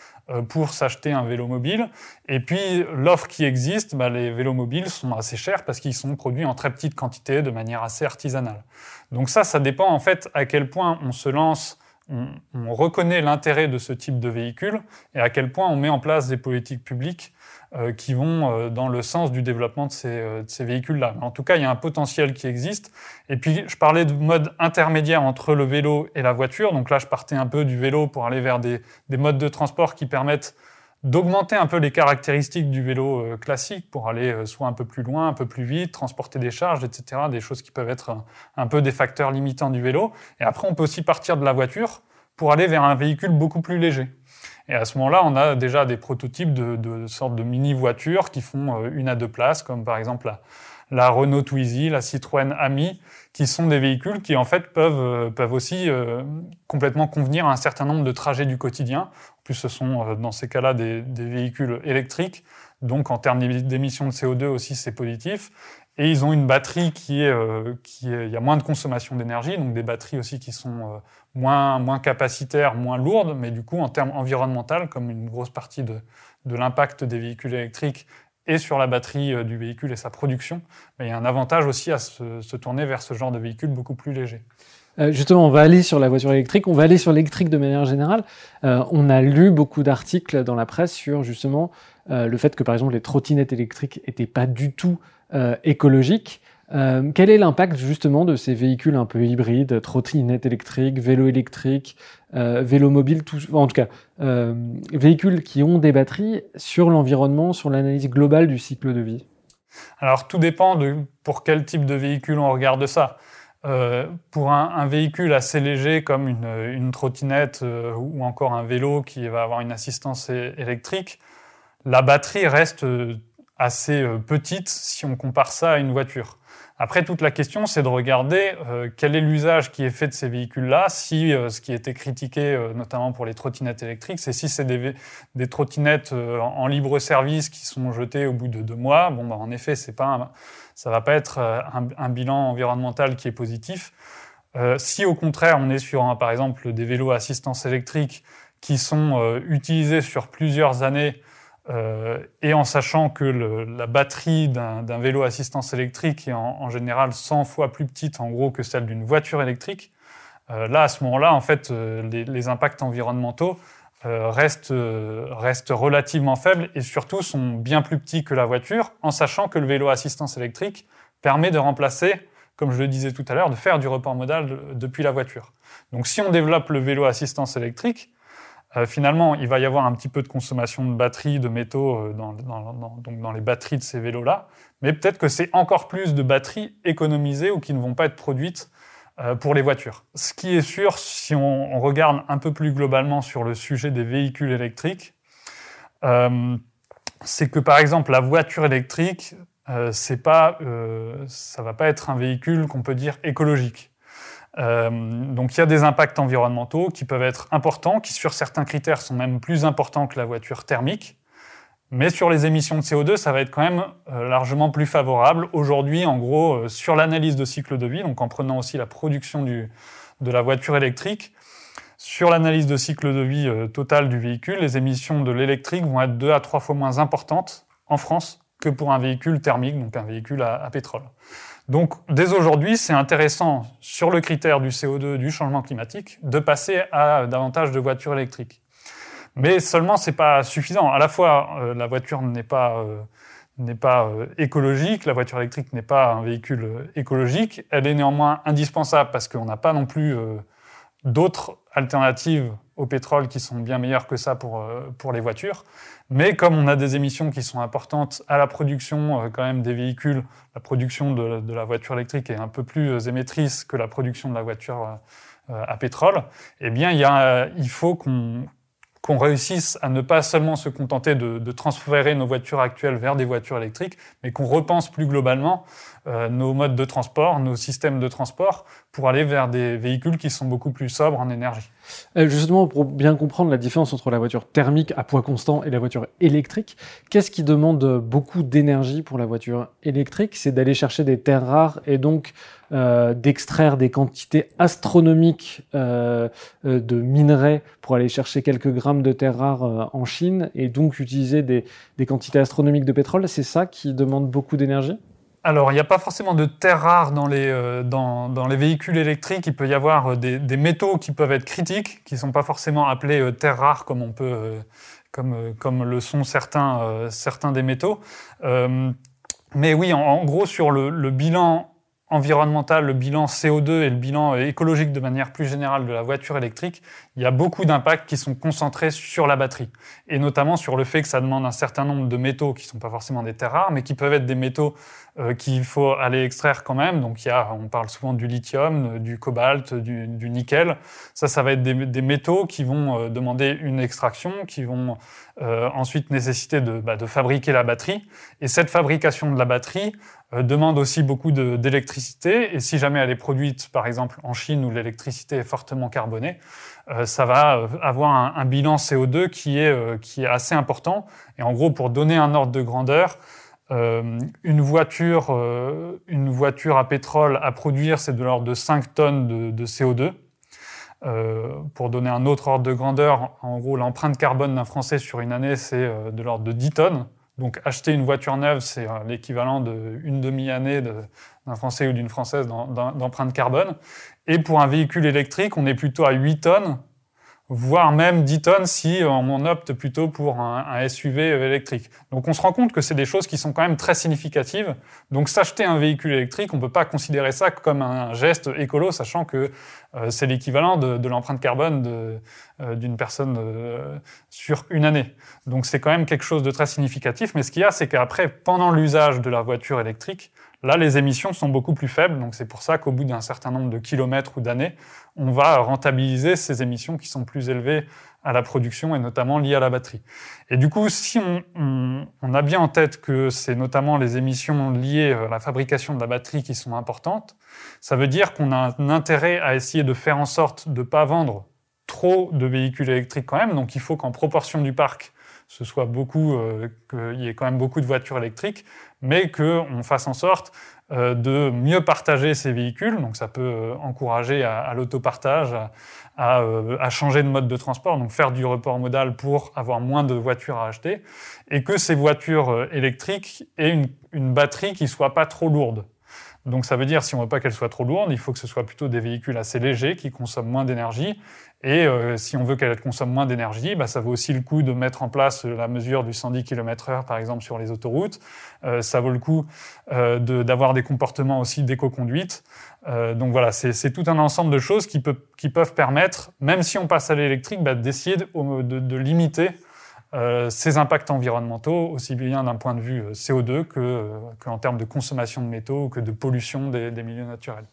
pour s'acheter un vélo mobile. Et puis l'offre qui existe, bah, les vélos mobiles sont assez chers parce qu'ils sont produits en très petite quantité, de manière assez artisanale. Donc ça, ça dépend en fait à quel point on se lance, on, on reconnaît l'intérêt de ce type de véhicule et à quel point on met en place des politiques publiques euh, qui vont euh, dans le sens du développement de ces, euh, de ces véhicules-là. En tout cas, il y a un potentiel qui existe. Et puis, je parlais de mode intermédiaire entre le vélo et la voiture. Donc là, je partais un peu du vélo pour aller vers des, des modes de transport qui permettent d'augmenter un peu les caractéristiques du vélo classique pour aller soit un peu plus loin, un peu plus vite, transporter des charges, etc. Des choses qui peuvent être un peu des facteurs limitants du vélo. Et après, on peut aussi partir de la voiture pour aller vers un véhicule beaucoup plus léger. Et à ce moment-là, on a déjà des prototypes de, de sortes de mini-voitures qui font euh, une à deux places, comme par exemple la, la Renault Twizy, la Citroën Ami, qui sont des véhicules qui en fait peuvent, euh, peuvent aussi euh, complètement convenir à un certain nombre de trajets du quotidien. En plus, ce sont euh, dans ces cas-là des, des, véhicules électriques, donc en termes d'émissions de CO2 aussi c'est positif. Et ils ont une batterie qui est, euh, qui est, il y a moins de consommation d'énergie, donc des batteries aussi qui sont euh, moins, moins capacitaires, moins lourdes, mais du coup en termes environnementaux, comme une grosse partie de, de l'impact des véhicules électriques et sur la batterie euh, du véhicule et sa production, il y a un avantage aussi à se, se tourner vers ce genre de véhicule beaucoup plus léger. Justement, on va aller sur la voiture électrique, on va aller sur l'électrique de manière générale. On a lu beaucoup d'articles dans la presse sur justement le fait que par exemple les trottinettes électriques n'étaient pas du tout euh, écologiques. Euh, quel est l'impact justement de ces véhicules un peu hybrides, trottinettes électriques, vélos électriques, vélos mobiles, en tout cas véhicules qui ont des batteries sur l'environnement, sur l'analyse globale du cycle de vie? Alors tout dépend de pour quel type de véhicule on regarde ça. Euh, pour un, véhicule assez léger comme une, trottinette euh, ou encore un vélo qui va avoir une assistance électrique, la batterie reste euh, assez euh, petite si on compare ça à une voiture. Après, toute la question, c'est de regarder euh, quel est l'usage qui est fait de ces véhicules-là, si euh, ce qui était critiqué, notamment pour les trottinettes électriques, c'est si c'est des, des, trottinettes en libre service qui sont jetées au bout de deux mois. Bon, bah, en effet, c'est pas ça va pas être un, un, bilan environnemental qui est positif. si au contraire, on est sur, par exemple, des vélos à assistance électrique qui sont utilisés sur plusieurs années, euh, et en sachant que le, la batterie d'un vélo assistance électrique est en, en, général 100 fois plus petite en gros que celle d'une voiture électrique, euh, là à ce moment-là en fait euh, les, les, impacts environnementaux restent, restent relativement faibles et surtout sont bien plus petits que la voiture, en sachant que le vélo assistance électrique permet de remplacer, comme je le disais tout à l'heure, de faire du report modal depuis la voiture. Donc si on développe le vélo assistance électrique, finalement, il va y avoir un petit peu de consommation de batteries, de métaux euh, dans, les batteries de ces vélos-là, mais peut-être que c'est encore plus de batteries économisées ou qui ne vont pas être produites euh, pour les voitures. Ce qui est sûr, si on, regarde un peu plus globalement sur le sujet des véhicules électriques, euh, c'est que par exemple la voiture électrique, euh, c'est va pas être un véhicule qu'on peut dire écologique. Euh, donc il y a des impacts environnementaux qui peuvent être importants, qui sur certains critères sont même plus importants que la voiture thermique. Mais sur les émissions de CO2, ça va être quand même euh, largement plus favorable. Aujourd'hui, en gros, euh, sur l'analyse de cycle de vie, donc en prenant aussi la production du, de la voiture électrique, sur l'analyse de cycle de vie totale du véhicule, les émissions de l'électrique vont être deux à trois fois moins importantes en France que pour un véhicule thermique, donc un véhicule à pétrole. Donc, dès aujourd'hui, c'est intéressant, sur le critère du CO2, du changement climatique, de passer à davantage de voitures électriques. Mais seulement, c'est pas suffisant. À la fois, euh, la voiture n'est pas, euh, euh, écologique, la voiture électrique n'est pas un véhicule écologique. Elle est néanmoins indispensable parce qu'on n'a pas non plus d'autres alternatives au pétrole qui sont bien meilleures que ça pour les voitures. Mais comme on a des émissions qui sont importantes à la production euh, quand même des véhicules, la production de, la voiture électrique est un peu plus euh, émettrice que la production de la voiture euh, à pétrole, eh bien il, faut qu'on réussisse à ne pas seulement se contenter de, transférer nos voitures actuelles vers des voitures électriques, mais qu'on repense plus globalement nos modes de transport, nos systèmes de transport, pour aller vers des véhicules qui sont beaucoup plus sobres en énergie. Euh, justement, pour bien comprendre la différence entre la voiture thermique à poids constant et la voiture électrique, qu'est-ce qui demande beaucoup d'énergie pour la voiture électrique? C'est d'aller chercher des terres rares et donc euh, d'extraire des quantités astronomiques euh, de minerais pour aller chercher quelques grammes de terres rares en Chine et donc utiliser des quantités astronomiques de pétrole. C'est ça qui demande beaucoup d'énergie? Alors, il n'y a pas forcément de terres rares dans les, euh, dans, les véhicules électriques. Il peut y avoir euh, des, métaux qui peuvent être critiques, qui ne sont pas forcément appelés euh, terres rares comme, on peut, comme, comme le sont certains, certains des métaux. mais oui, en, en, gros, sur le, le bilan environnemental, le bilan CO2 et le bilan écologique de manière plus générale de la voiture électrique, il y a beaucoup d'impacts qui sont concentrés sur la batterie. Et notamment sur le fait que ça demande un certain nombre de métaux qui ne sont pas forcément des terres rares, mais qui peuvent être des métaux euh, qu'il faut aller extraire quand même. Donc il y a, on parle souvent du lithium, du cobalt, du, du nickel. Ça, ça va être des, des métaux qui vont euh, demander une extraction, qui vont euh, ensuite nécessiter de, bah, de fabriquer la batterie. Et cette fabrication de la batterie, euh, demande aussi beaucoup d'électricité. Et si jamais elle est produite, par exemple, en Chine où l'électricité est fortement carbonée, euh, ça va euh, avoir un, un, bilan CO2 qui est, euh, qui est assez important. Et en gros, pour donner un ordre de grandeur, euh, une, voiture, une voiture à pétrole à produire, c'est de l'ordre de 5 tonnes de, de CO2. pour donner un autre ordre de grandeur, en gros, l'empreinte carbone d'un Français sur une année, c'est de l'ordre de 10 tonnes. Donc acheter une voiture neuve, c'est euh, l'équivalent d'une demi-année d'un Français ou d'une Française d'empreinte carbone. Et pour un véhicule électrique, on est plutôt à 8 tonnes voire même 10 tonnes si on opte plutôt pour un, SUV électrique. Donc on se rend compte que c'est des choses qui sont quand même très significatives. Donc s'acheter un véhicule électrique, on peut pas considérer ça comme un geste écolo, sachant que euh, c'est l'équivalent de, l'empreinte carbone euh, d'une personne euh, sur une année. Donc c'est quand même quelque chose de très significatif. Mais ce qu'il y a, c'est qu'après, pendant l'usage de la voiture électrique, Là, les émissions sont beaucoup plus faibles, donc c'est pour ça qu'au bout d'un certain nombre de kilomètres ou d'années, on va rentabiliser ces émissions qui sont plus élevées à la production et notamment liées à la batterie. Et du coup, si on, a bien en tête que c'est notamment les émissions liées à la fabrication de la batterie qui sont importantes, ça veut dire qu'on a un intérêt à essayer de faire en sorte de ne pas vendre trop de véhicules électriques quand même. Donc il faut qu'en proportion du parc, ce soit beaucoup, euh, qu'il y ait quand même beaucoup de voitures électriques, mais qu'on fasse en sorte euh, de mieux partager ces véhicules. Donc ça peut euh, encourager à, l'autopartage, à, changer de mode de transport, donc faire du report modal pour avoir moins de voitures à acheter, et que ces voitures électriques aient une, une batterie qui soit pas trop lourde. Donc ça veut dire, si on ne veut pas qu'elle soit trop lourde, il faut que ce soit plutôt des véhicules assez légers qui consomment moins d'énergie. Et euh, si on veut qu'elle consomme moins d'énergie, bah, ça vaut aussi le coup de mettre en place la mesure du 110 km/h, par exemple, sur les autoroutes. Euh, ça vaut le coup euh, d'avoir des comportements aussi d'éco-conduite. Euh, donc voilà, c'est tout un ensemble de choses qui, peut, qui, peuvent permettre, même si on passe à l'électrique, bah, d'essayer de, de, de, limiter ces impacts environnementaux, aussi bien d'un point de vue euh, CO2 que, euh, qu'en termes de consommation de métaux, que de pollution des, milieux naturels.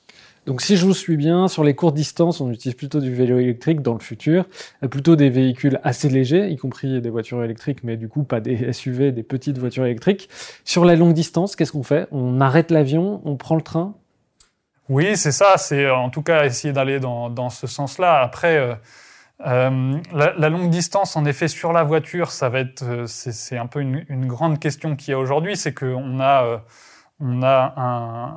Donc si je vous suis bien, sur les courtes distances, on utilise plutôt du vélo électrique dans le futur, plutôt des véhicules assez légers, y compris des voitures électriques, mais du coup pas des SUV, des petites voitures électriques. Sur la longue distance, qu'est-ce qu'on fait? On arrête l'avion, on prend le train? Oui, c'est ça, c'est en tout cas essayer d'aller dans, dans ce sens-là. Après... Euh, la, longue distance, en effet, sur la voiture, ça va être, euh, c'est un peu une, grande question qu'il y a aujourd'hui, c'est qu'on a, euh, on a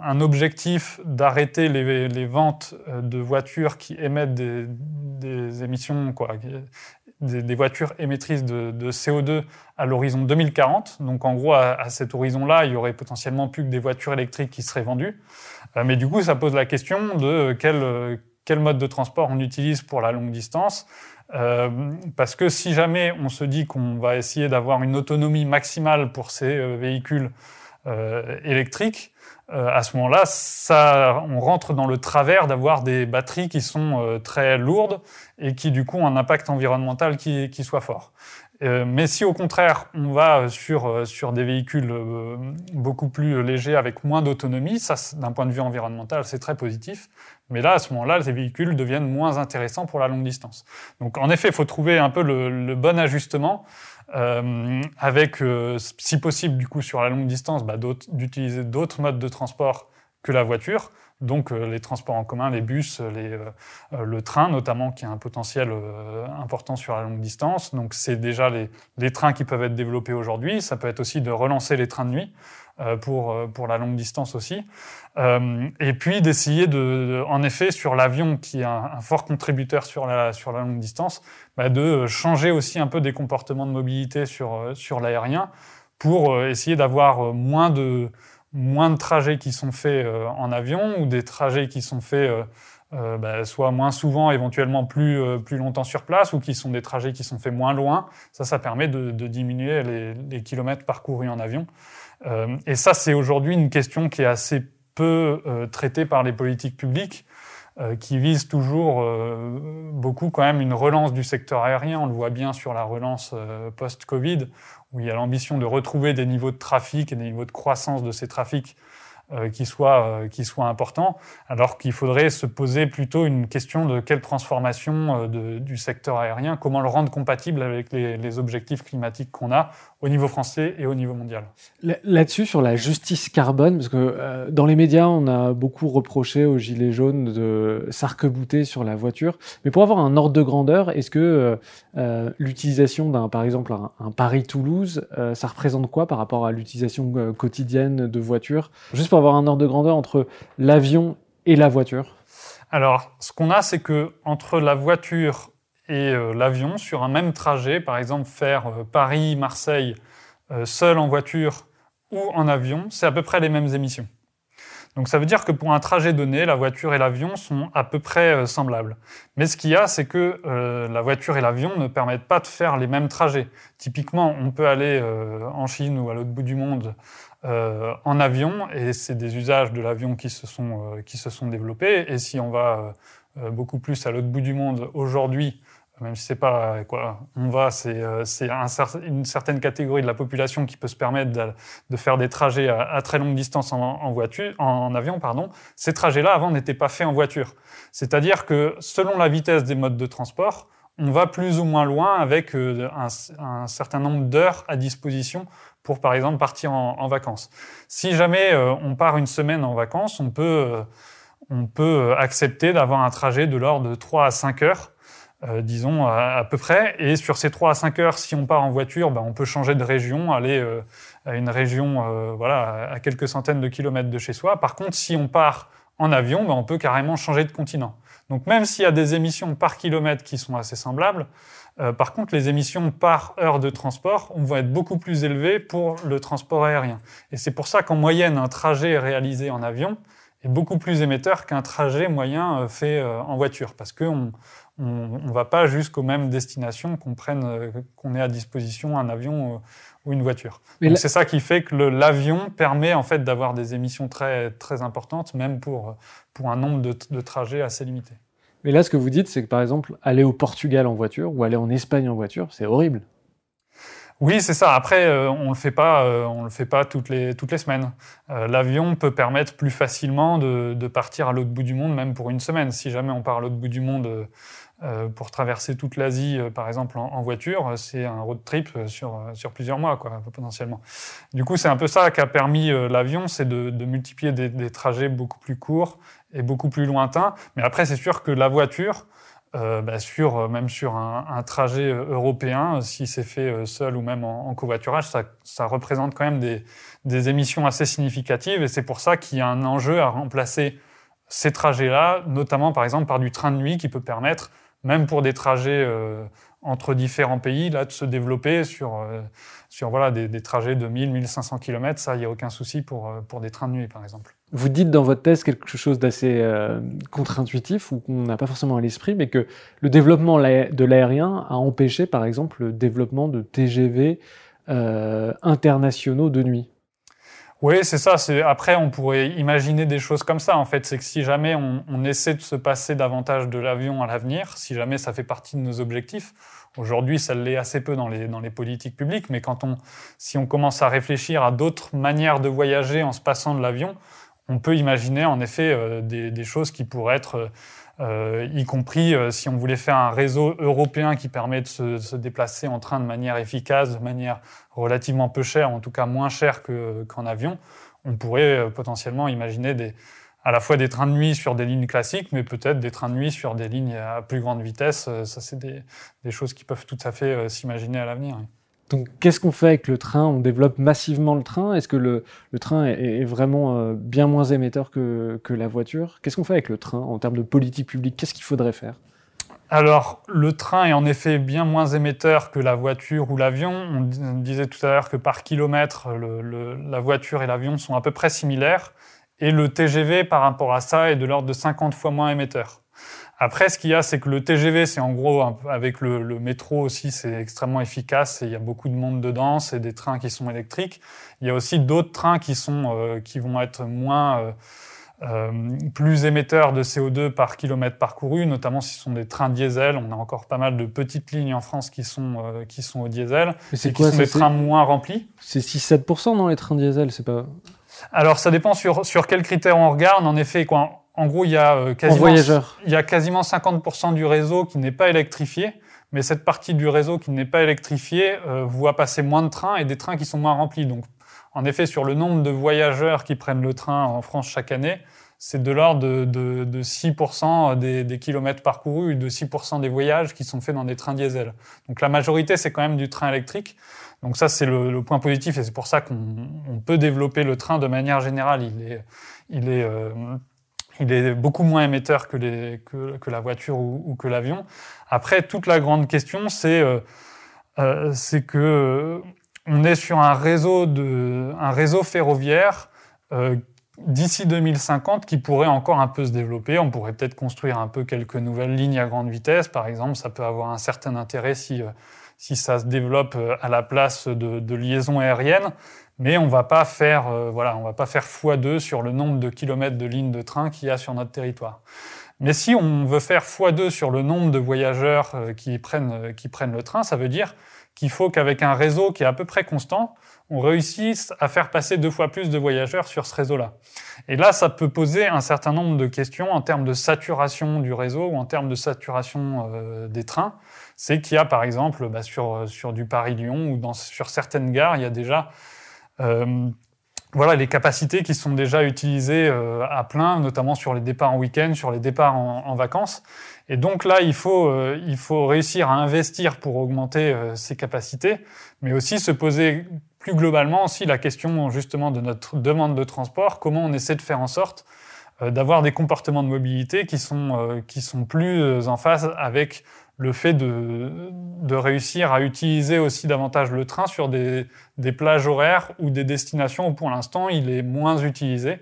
un, objectif d'arrêter les, ventes de voitures qui émettent des, émissions, quoi, des, voitures émettrices de, CO2 à l'horizon 2040. Donc, en gros, à, cet horizon-là, il y aurait potentiellement plus que des voitures électriques qui seraient vendues. mais du coup, ça pose la question de quel quel mode de transport on utilise pour la longue distance. Euh, parce que si jamais on se dit qu'on va essayer d'avoir une autonomie maximale pour ces euh, véhicules euh, électriques, à ce moment-là, on rentre dans le travers d'avoir des batteries qui sont très lourdes et qui du coup ont un impact environnemental qui, qui soit fort. Mais si au contraire on va sur, sur des véhicules beaucoup plus légers avec moins d'autonomie, ça d'un point de vue environnemental c'est très positif. Mais là, à ce moment-là, ces véhicules deviennent moins intéressants pour la longue distance. Donc, en effet, il faut trouver un peu le, bon ajustement, euh, avec, euh, si possible, du coup, sur la longue distance, bah, d'utiliser d'autres modes de transport que la voiture. Donc, euh, les transports en commun, les bus, les, le train, notamment, qui a un potentiel important sur la longue distance. Donc, c'est déjà les, les trains qui peuvent être développés aujourd'hui. Ça peut être aussi de relancer les trains de nuit. Euh, pour, euh, pour la longue distance aussi. Euh, et puis d'essayer de, en effet, sur l'avion, qui est un, fort contributeur sur la, sur la longue distance, bah de changer aussi un peu des comportements de mobilité sur, sur l'aérien pour essayer d'avoir moins de, moins de trajets qui sont faits en avion ou des trajets qui sont faits euh, bah, soit moins souvent, éventuellement plus, plus longtemps sur place, ou qui sont des trajets qui sont faits moins loin. Ça, ça permet de, diminuer les, kilomètres parcourus en avion. Euh, et ça, c'est aujourd'hui une question qui est assez peu euh, traitée par les politiques publiques, euh, qui visent toujours beaucoup quand même une relance du secteur aérien. On le voit bien sur la relance post-Covid, où il y a l'ambition de retrouver des niveaux de trafic et des niveaux de croissance de ces trafics euh, qui, soit, euh, qui soit important, alors qu'il faudrait se poser plutôt une question de quelle transformation euh, du secteur aérien, comment le rendre compatible avec les, objectifs climatiques qu'on a au niveau français et au niveau mondial. Là-dessus, sur la justice carbone, parce que dans les médias, on a beaucoup reproché aux Gilets jaunes de s'arc-bouter sur la voiture, mais pour avoir un ordre de grandeur, est-ce que l'utilisation d'un, par exemple, un, Paris-Toulouse, ça représente quoi par rapport à l'utilisation quotidienne de voitures? Juste avoir un ordre de grandeur entre l'avion et la voiture Alors, ce qu'on a, c'est que entre la voiture et euh, l'avion, sur un même trajet, par exemple faire euh, Paris-Marseille euh, seul en voiture ou en avion, c'est à peu près les mêmes émissions. Donc ça veut dire que pour un trajet donné, la voiture et l'avion sont à peu près semblables. Mais ce qu'il y a, c'est que la voiture et l'avion ne permettent pas de faire les mêmes trajets. Typiquement, on peut aller en Chine ou à l'autre bout du monde euh, en avion, et c'est des usages de l'avion qui, se sont, euh, qui se sont développés. Et si on va euh, beaucoup plus à l'autre bout du monde aujourd'hui, même si c'est pas quoi on va, c'est une certaine catégorie de la population qui peut se permettre de, faire des trajets à, très longue distance en, voiture, en, avion, pardon. Ces trajets-là avant n'étaient pas faits en voiture. C'est-à-dire que selon la vitesse des modes de transport, on va plus ou moins loin avec un, un certain nombre d'heures à disposition pour, par exemple, partir en, vacances. Si jamais euh, on part une semaine en vacances, on peut, euh, on peut accepter d'avoir un trajet de l'ordre de 3 à 5 heures, euh, disons à, peu près. Et sur ces 3 à 5 heures, si on part en voiture, ben, on peut changer de région, aller à une région voilà, à quelques centaines de kilomètres de chez soi. Par contre, si on part en avion, ben, on peut carrément changer de continent. Donc même s'il y a des émissions par kilomètre qui sont assez semblables, euh, par contre, les émissions par heure de transport vont être beaucoup plus élevées pour le transport aérien. Et c'est pour ça qu'en moyenne, un trajet réalisé en avion est beaucoup plus émetteur qu'un trajet moyen euh, fait euh, en voiture, parce qu'on ne va pas jusqu'aux mêmes destinations qu'on prenne, qu'on ait à disposition un avion ou une voiture. C'est ça qui fait que l'avion permet en fait d'avoir des émissions très très importantes, même pour pour un nombre de trajets assez limité. Mais là, ce que vous dites, c'est que par exemple, aller au Portugal en voiture ou aller en Espagne en voiture, c'est horrible. Oui, c'est ça. Après, euh, on le euh, le fait pas toutes les toutes les semaines. Euh, l'avion peut permettre plus facilement de, partir à l'autre bout du monde, même pour une semaine. Si jamais on part à l'autre bout du monde pour traverser toute l'Asie, par exemple, en, voiture, c'est un road trip sur, sur plusieurs mois, quoi, potentiellement. Du coup, c'est un peu ça qu'a permis l'avion, c'est de, multiplier des, trajets beaucoup plus courts et beaucoup plus lointains. Mais après, c'est sûr que la voiture, euh, bah sur, même sur un, trajet européen, si c'est fait seul ou même en, covoiturage, ça, représente quand même des, émissions assez significatives. Et c'est pour ça qu'il y a un enjeu à remplacer ces trajets-là, notamment par exemple par du train de nuit qui peut permettre même pour des trajets euh, entre différents pays, là, de se développer sur, euh, sur voilà, des, trajets de 1000, 1500 km, ça, il n'y a aucun souci pour, euh, pour des trains de nuit, par exemple. Vous dites dans votre thèse quelque chose d'assez contre-intuitif ou qu'on n'a pas forcément à l'esprit, mais que le développement de l'aérien a empêché, par exemple, le développement de TGV internationaux de nuit. Oui, c'est ça. Après, on pourrait imaginer des choses comme ça. En fait, c'est que si jamais on, essaie de se passer davantage de l'avion à l'avenir, si jamais ça fait partie de nos objectifs, aujourd'hui, ça l'est assez peu dans les, dans les politiques publiques, mais quand on, si on commence à réfléchir à d'autres manières de voyager en se passant de l'avion, on peut imaginer en effet euh, des, des, choses qui pourraient être euh, y compris euh, si on voulait faire un réseau européen qui permet de se, déplacer en train de manière efficace, de manière relativement peu chère, en tout cas moins chère qu'en avion, on pourrait euh, potentiellement imaginer à la fois des trains de nuit sur des lignes classiques, mais peut-être des trains de nuit sur des lignes à plus grande vitesse. Ça, c'est des, choses qui peuvent tout à fait s'imaginer à l'avenir. Donc, qu'est-ce qu'on fait avec le train? On développe massivement le train? Est-ce que le, train est, vraiment euh, bien moins émetteur que, la voiture? Qu'est-ce qu'on fait avec le train en termes de politique publique? Qu'est-ce qu'il faudrait faire? Alors, le train est en effet bien moins émetteur que la voiture ou l'avion. On disait tout à l'heure que par kilomètre, la voiture et l'avion sont à peu près similaires. Et le TGV, par rapport à ça, est de l'ordre de 50 fois moins émetteur. Après, ce qu'il y a, c'est que le TGV, c'est en gros, avec le, le métro aussi, c'est extrêmement efficace et il y a beaucoup de monde dedans, c'est des trains qui sont électriques. Il y a aussi d'autres trains qui, sont, euh, qui vont être moins, euh, euh, plus émetteurs de CO2 par kilomètre parcouru, notamment si ce sont des trains diesel. On a encore pas mal de petites lignes en France qui sont, euh, qui sont au diesel. Mais c'est qui sont des trains moins remplis. C'est 6-7% dans les trains diesel, c'est pas... Alors, ça dépend sur, sur quels critères on regarde. En effet, quoi, en gros, il y a, euh, quasiment, il y a quasiment 50% du réseau qui n'est pas électrifié, mais cette partie du réseau qui n'est pas électrifiée euh, voit passer moins de trains et des trains qui sont moins remplis. Donc, en effet, sur le nombre de voyageurs qui prennent le train en France chaque année, c'est de l'ordre de, de, de, 6% des, des, kilomètres parcourus de 6% des voyages qui sont faits dans des trains diesel. Donc la majorité, c'est quand même du train électrique. Donc ça, c'est le, le, point positif et c'est pour ça qu'on peut développer le train de manière générale. Il est, il est euh, il est beaucoup moins émetteur que, la voiture ou, que l'avion. Après, toute la grande question, c'est euh, euh, que euh, on est sur un réseau, ferroviaire euh, d'ici 2050 qui pourrait encore un peu se développer. On pourrait peut-être construire un peu quelques nouvelles lignes à grande vitesse, par exemple. Ça peut avoir un certain intérêt si, ça se développe à la place de liaisons aériennes mais on va pas faire, euh, voilà, on va pas faire x2 sur le nombre de kilomètres de lignes de train qu'il y a sur notre territoire. Mais si on veut faire x2 sur le nombre de voyageurs qui prennent, qui prennent le train, ça veut dire qu'il faut qu'avec un réseau qui est à peu près constant, on réussisse à faire passer deux fois plus de voyageurs sur ce réseau-là. Et là, ça peut poser un certain nombre de questions en termes de saturation du réseau ou en termes de saturation euh, des trains. C'est qu'il y a, par exemple, bah, sur, sur du Paris-Lyon ou dans, sur certaines gares, il y a déjà euh, voilà, les capacités qui sont déjà utilisées euh, à plein, notamment sur les départs en week-end, sur les départs en, vacances. Et donc là, il faut, euh, il faut réussir à investir pour augmenter euh, ces capacités, mais aussi se poser plus globalement aussi la question justement de notre demande de transport, comment on essaie de faire en sorte euh, d'avoir des comportements de mobilité qui sont, qui sont plus en phase avec le fait de, réussir à utiliser aussi davantage le train sur des, plages horaires ou des destinations où pour l'instant il est moins utilisé.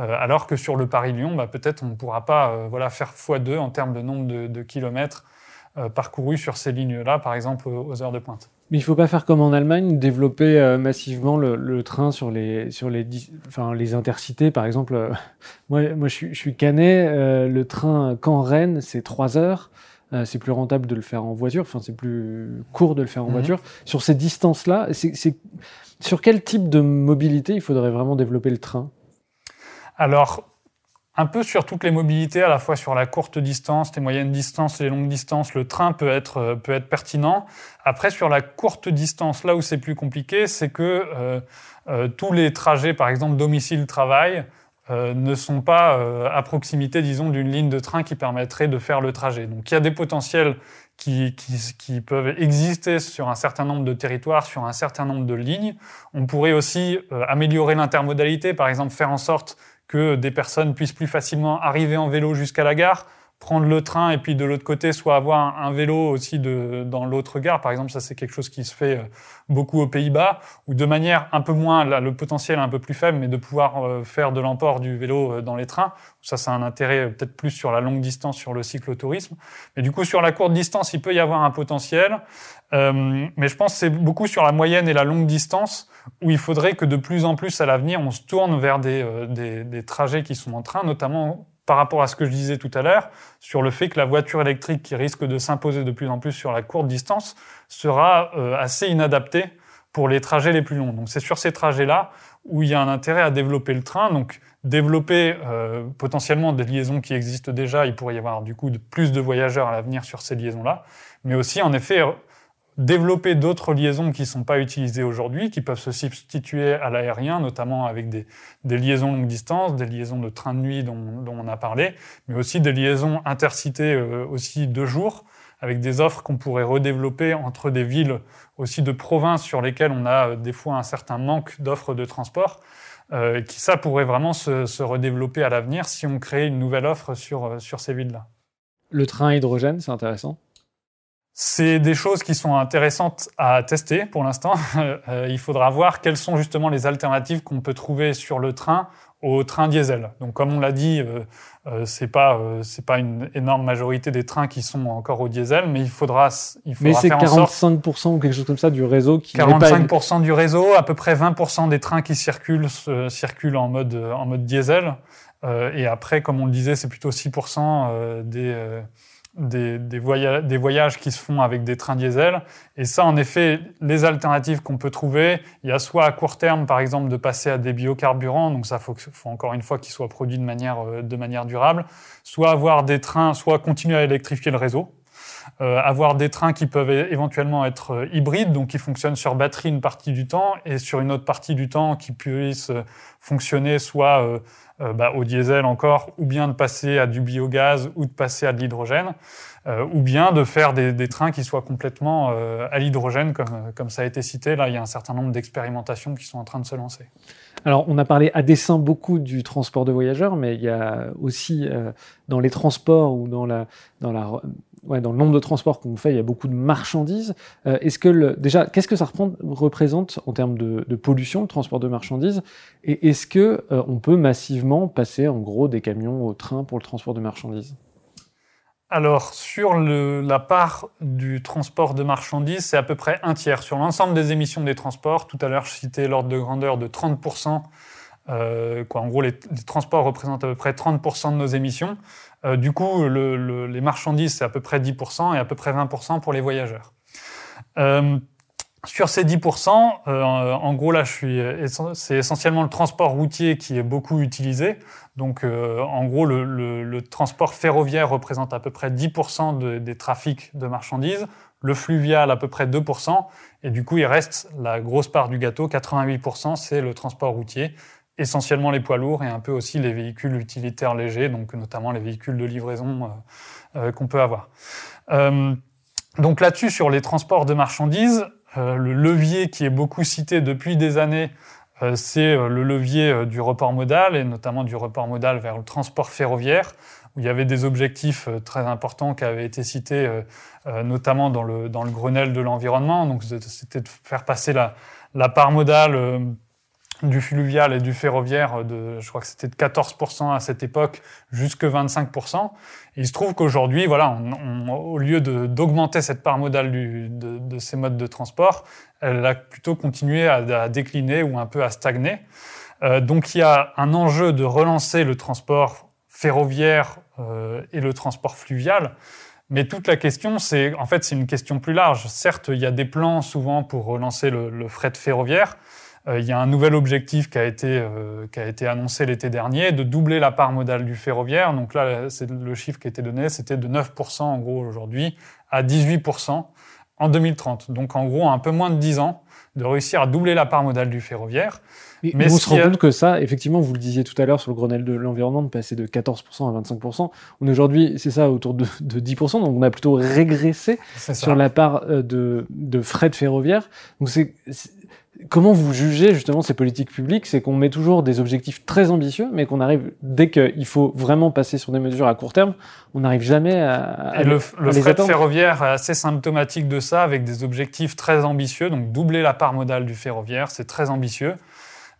Euh, alors que sur le Paris-Lyon, bah, peut-être on ne pourra pas euh, voilà, faire x2 en termes de nombre de, kilomètres euh, parcourus sur ces lignes-là, par exemple aux heures de pointe. Mais il ne faut pas faire comme en Allemagne, développer massivement le, train sur les, sur les, enfin, les intercités. Par exemple, moi, moi je, suis, je suis canet, le train Caen-Rennes, c'est 3 heures. C'est plus rentable de le faire en voiture, enfin, c'est plus court de le faire en mhm. voiture. Sur ces distances-là, c'est sur quel type de mobilité il faudrait vraiment développer le train? Alors, un peu sur toutes les mobilités, à la fois sur la courte distance, les moyennes distances, les longues distances, le train peut être, euh, peut être pertinent. Après, sur la courte distance, là où c'est plus compliqué, c'est que euh, euh, tous les trajets, par exemple domicile-travail, ne sont pas à proximité, disons, d'une ligne de train qui permettrait de faire le trajet. Donc il y a des potentiels qui, qui, qui, peuvent exister sur un certain nombre de territoires, sur un certain nombre de lignes. On pourrait aussi améliorer l'intermodalité, par exemple faire en sorte que des personnes puissent plus facilement arriver en vélo jusqu'à la gare, prendre le train et puis de l'autre côté, soit avoir un, vélo aussi de, dans l'autre gare. Par exemple, ça c'est quelque chose qui se fait euh, beaucoup aux Pays-Bas, ou de manière un peu moins, le potentiel est un peu plus faible, mais de pouvoir euh, faire de l'emport du vélo euh, dans les trains. Ça, c'est un intérêt peut-être plus sur la longue distance, sur le cyclotourisme. Mais du coup, sur la courte distance, il peut y avoir un potentiel. Euh, mais je pense que c'est beaucoup sur la moyenne et la longue distance où il faudrait que de plus en plus à l'avenir, on se tourne vers des, des, des trajets qui sont en train, notamment par rapport à ce que je disais tout à l'heure, sur le fait que la voiture électrique qui risque de s'imposer de plus en plus sur la courte distance sera euh, assez inadaptée pour les trajets les plus longs. Donc c'est sur ces trajets-là où il y a un intérêt à développer le train. Donc développer euh, potentiellement des liaisons qui existent déjà, il pourrait y avoir du coup plus de voyageurs à l'avenir sur ces liaisons-là, mais aussi en effet développer d'autres liaisons qui ne sont pas utilisées aujourd'hui, qui peuvent se substituer à l'aérien, notamment avec des, liaisons longue distance, des liaisons de train de nuit dont, on a parlé, mais aussi des liaisons intercités euh, aussi de jour, avec des offres qu'on pourrait redévelopper entre des villes aussi de province sur lesquelles on a euh, des fois un certain manque d'offres de transport. Euh, qui ça pourrait vraiment se, redévelopper à l'avenir si on crée une nouvelle offre sur, sur ces villes-là. Le train hydrogène, c'est intéressant c'est des choses qui sont intéressantes à tester pour l'instant. Euh, il faudra voir quelles sont justement les alternatives qu'on peut trouver sur le train au train diesel. Donc, comme on l'a dit, euh, euh, c'est pas euh, c'est pas une énorme majorité des trains qui sont encore au diesel, mais il faudra il faudra Mais c'est 45% ou quelque chose comme ça du réseau qui 45% du réseau, à peu près 20% des trains qui circulent circulent en mode en mode diesel. et après, comme on le disait, c'est plutôt 6% des des, des, voyages qui se font avec des trains diesel. Et ça, en effet, les alternatives qu'on peut trouver, il y a soit à court terme, par exemple, de passer à des biocarburants, donc ça faut, faut encore une fois qu'ils soient produits de manière, euh, de manière durable, soit avoir des trains, soit continuer à électrifier le réseau. Euh, avoir des trains qui peuvent éventuellement être euh, hybrides, donc qui fonctionnent sur batterie une partie du temps et sur une autre partie du temps qui puissent fonctionner soit euh, bah, au diesel encore, ou bien de passer à du biogaz ou de passer à de l'hydrogène, euh, ou bien de faire des, des, trains qui soient complètement euh, à l'hydrogène, comme, comme ça a été cité. Là, il y a un certain nombre d'expérimentations qui sont en train de se lancer. Alors, on a parlé à dessein beaucoup du transport de voyageurs, mais il y a aussi dans les transports ou dans la, dans la dans le nombre de transports qu'on fait, il y a beaucoup de marchandises. Euh, est-ce que déjà, qu'est-ce que ça représente en termes de, pollution, le transport de marchandises? Et est-ce que euh, on peut massivement passer en gros des camions au train pour le transport de marchandises? Alors, sur la part du transport de marchandises, c'est à peu près un tiers. Sur l'ensemble des émissions des transports, tout à l'heure, je citais l'ordre de grandeur de 30%. Euh, en gros, les, transports représentent à peu près 30% de nos émissions. Du coup, les marchandises, c'est à peu près 10% et à peu près 20% pour les voyageurs. Sur ces 10%, en gros, là, c'est essentiellement le transport routier qui est beaucoup utilisé. Donc, en gros, le, transport ferroviaire représente à peu près 10% des trafics de marchandises le fluvial à peu près 2%, et du coup il reste la grosse part du gâteau, 88%, c'est le transport routier, essentiellement les poids lourds et un peu aussi les véhicules utilitaires légers, donc notamment les véhicules de livraison euh, euh, qu'on peut avoir. Euh, donc là-dessus, sur les transports de marchandises, le levier qui est beaucoup cité depuis des années, c'est le levier du report modal, et notamment du report modal vers le transport ferroviaire où il y avait des objectifs euh, très importants qui avaient été cités, euh, euh, notamment dans le, dans le Grenelle de l'environnement. Donc, c'était de faire passer la, la part modale du fluvial et du ferroviaire, de, je crois que c'était de 14% à cette époque, jusque 25%. Et il se trouve qu'aujourd'hui, voilà, au lieu d'augmenter cette part modale de, de, ces modes de transport, elle a plutôt continué à, à décliner ou un peu à stagner. Euh, donc il y a un enjeu de relancer le transport ferroviaire euh, et le transport fluvial. Mais toute la question, c'est en fait c'est une question plus large. Certes, il y a des plans souvent pour relancer le, fret ferroviaire. Euh, il y a un nouvel objectif qui a été euh, qui a été annoncé l'été dernier de doubler la part modale du ferroviaire. Donc là, c'est le chiffre qui a été donné, c'était de 9% en gros aujourd'hui à 18% en 2030. Donc en gros, un peu moins de 10 ans de réussir à doubler la part modale du ferroviaire. Mais, on se rend compte que ça, effectivement, vous le disiez tout à l'heure sur le Grenelle de l'environnement, de passer de 14% à 25%. On est aujourd'hui, c'est ça, autour de, 10%. Donc on a plutôt régressé sur la part euh, de, de frais de ferroviaire. Donc c'est Comment vous jugez justement ces politiques publiques? C'est qu'on met toujours des objectifs très ambitieux, mais qu'on arrive, dès qu'il faut vraiment passer sur des mesures à court terme, on n'arrive jamais à, Et le, le fret ferroviaire est assez symptomatique de ça, avec des objectifs très ambitieux. Donc doubler la part modale du ferroviaire, c'est très ambitieux.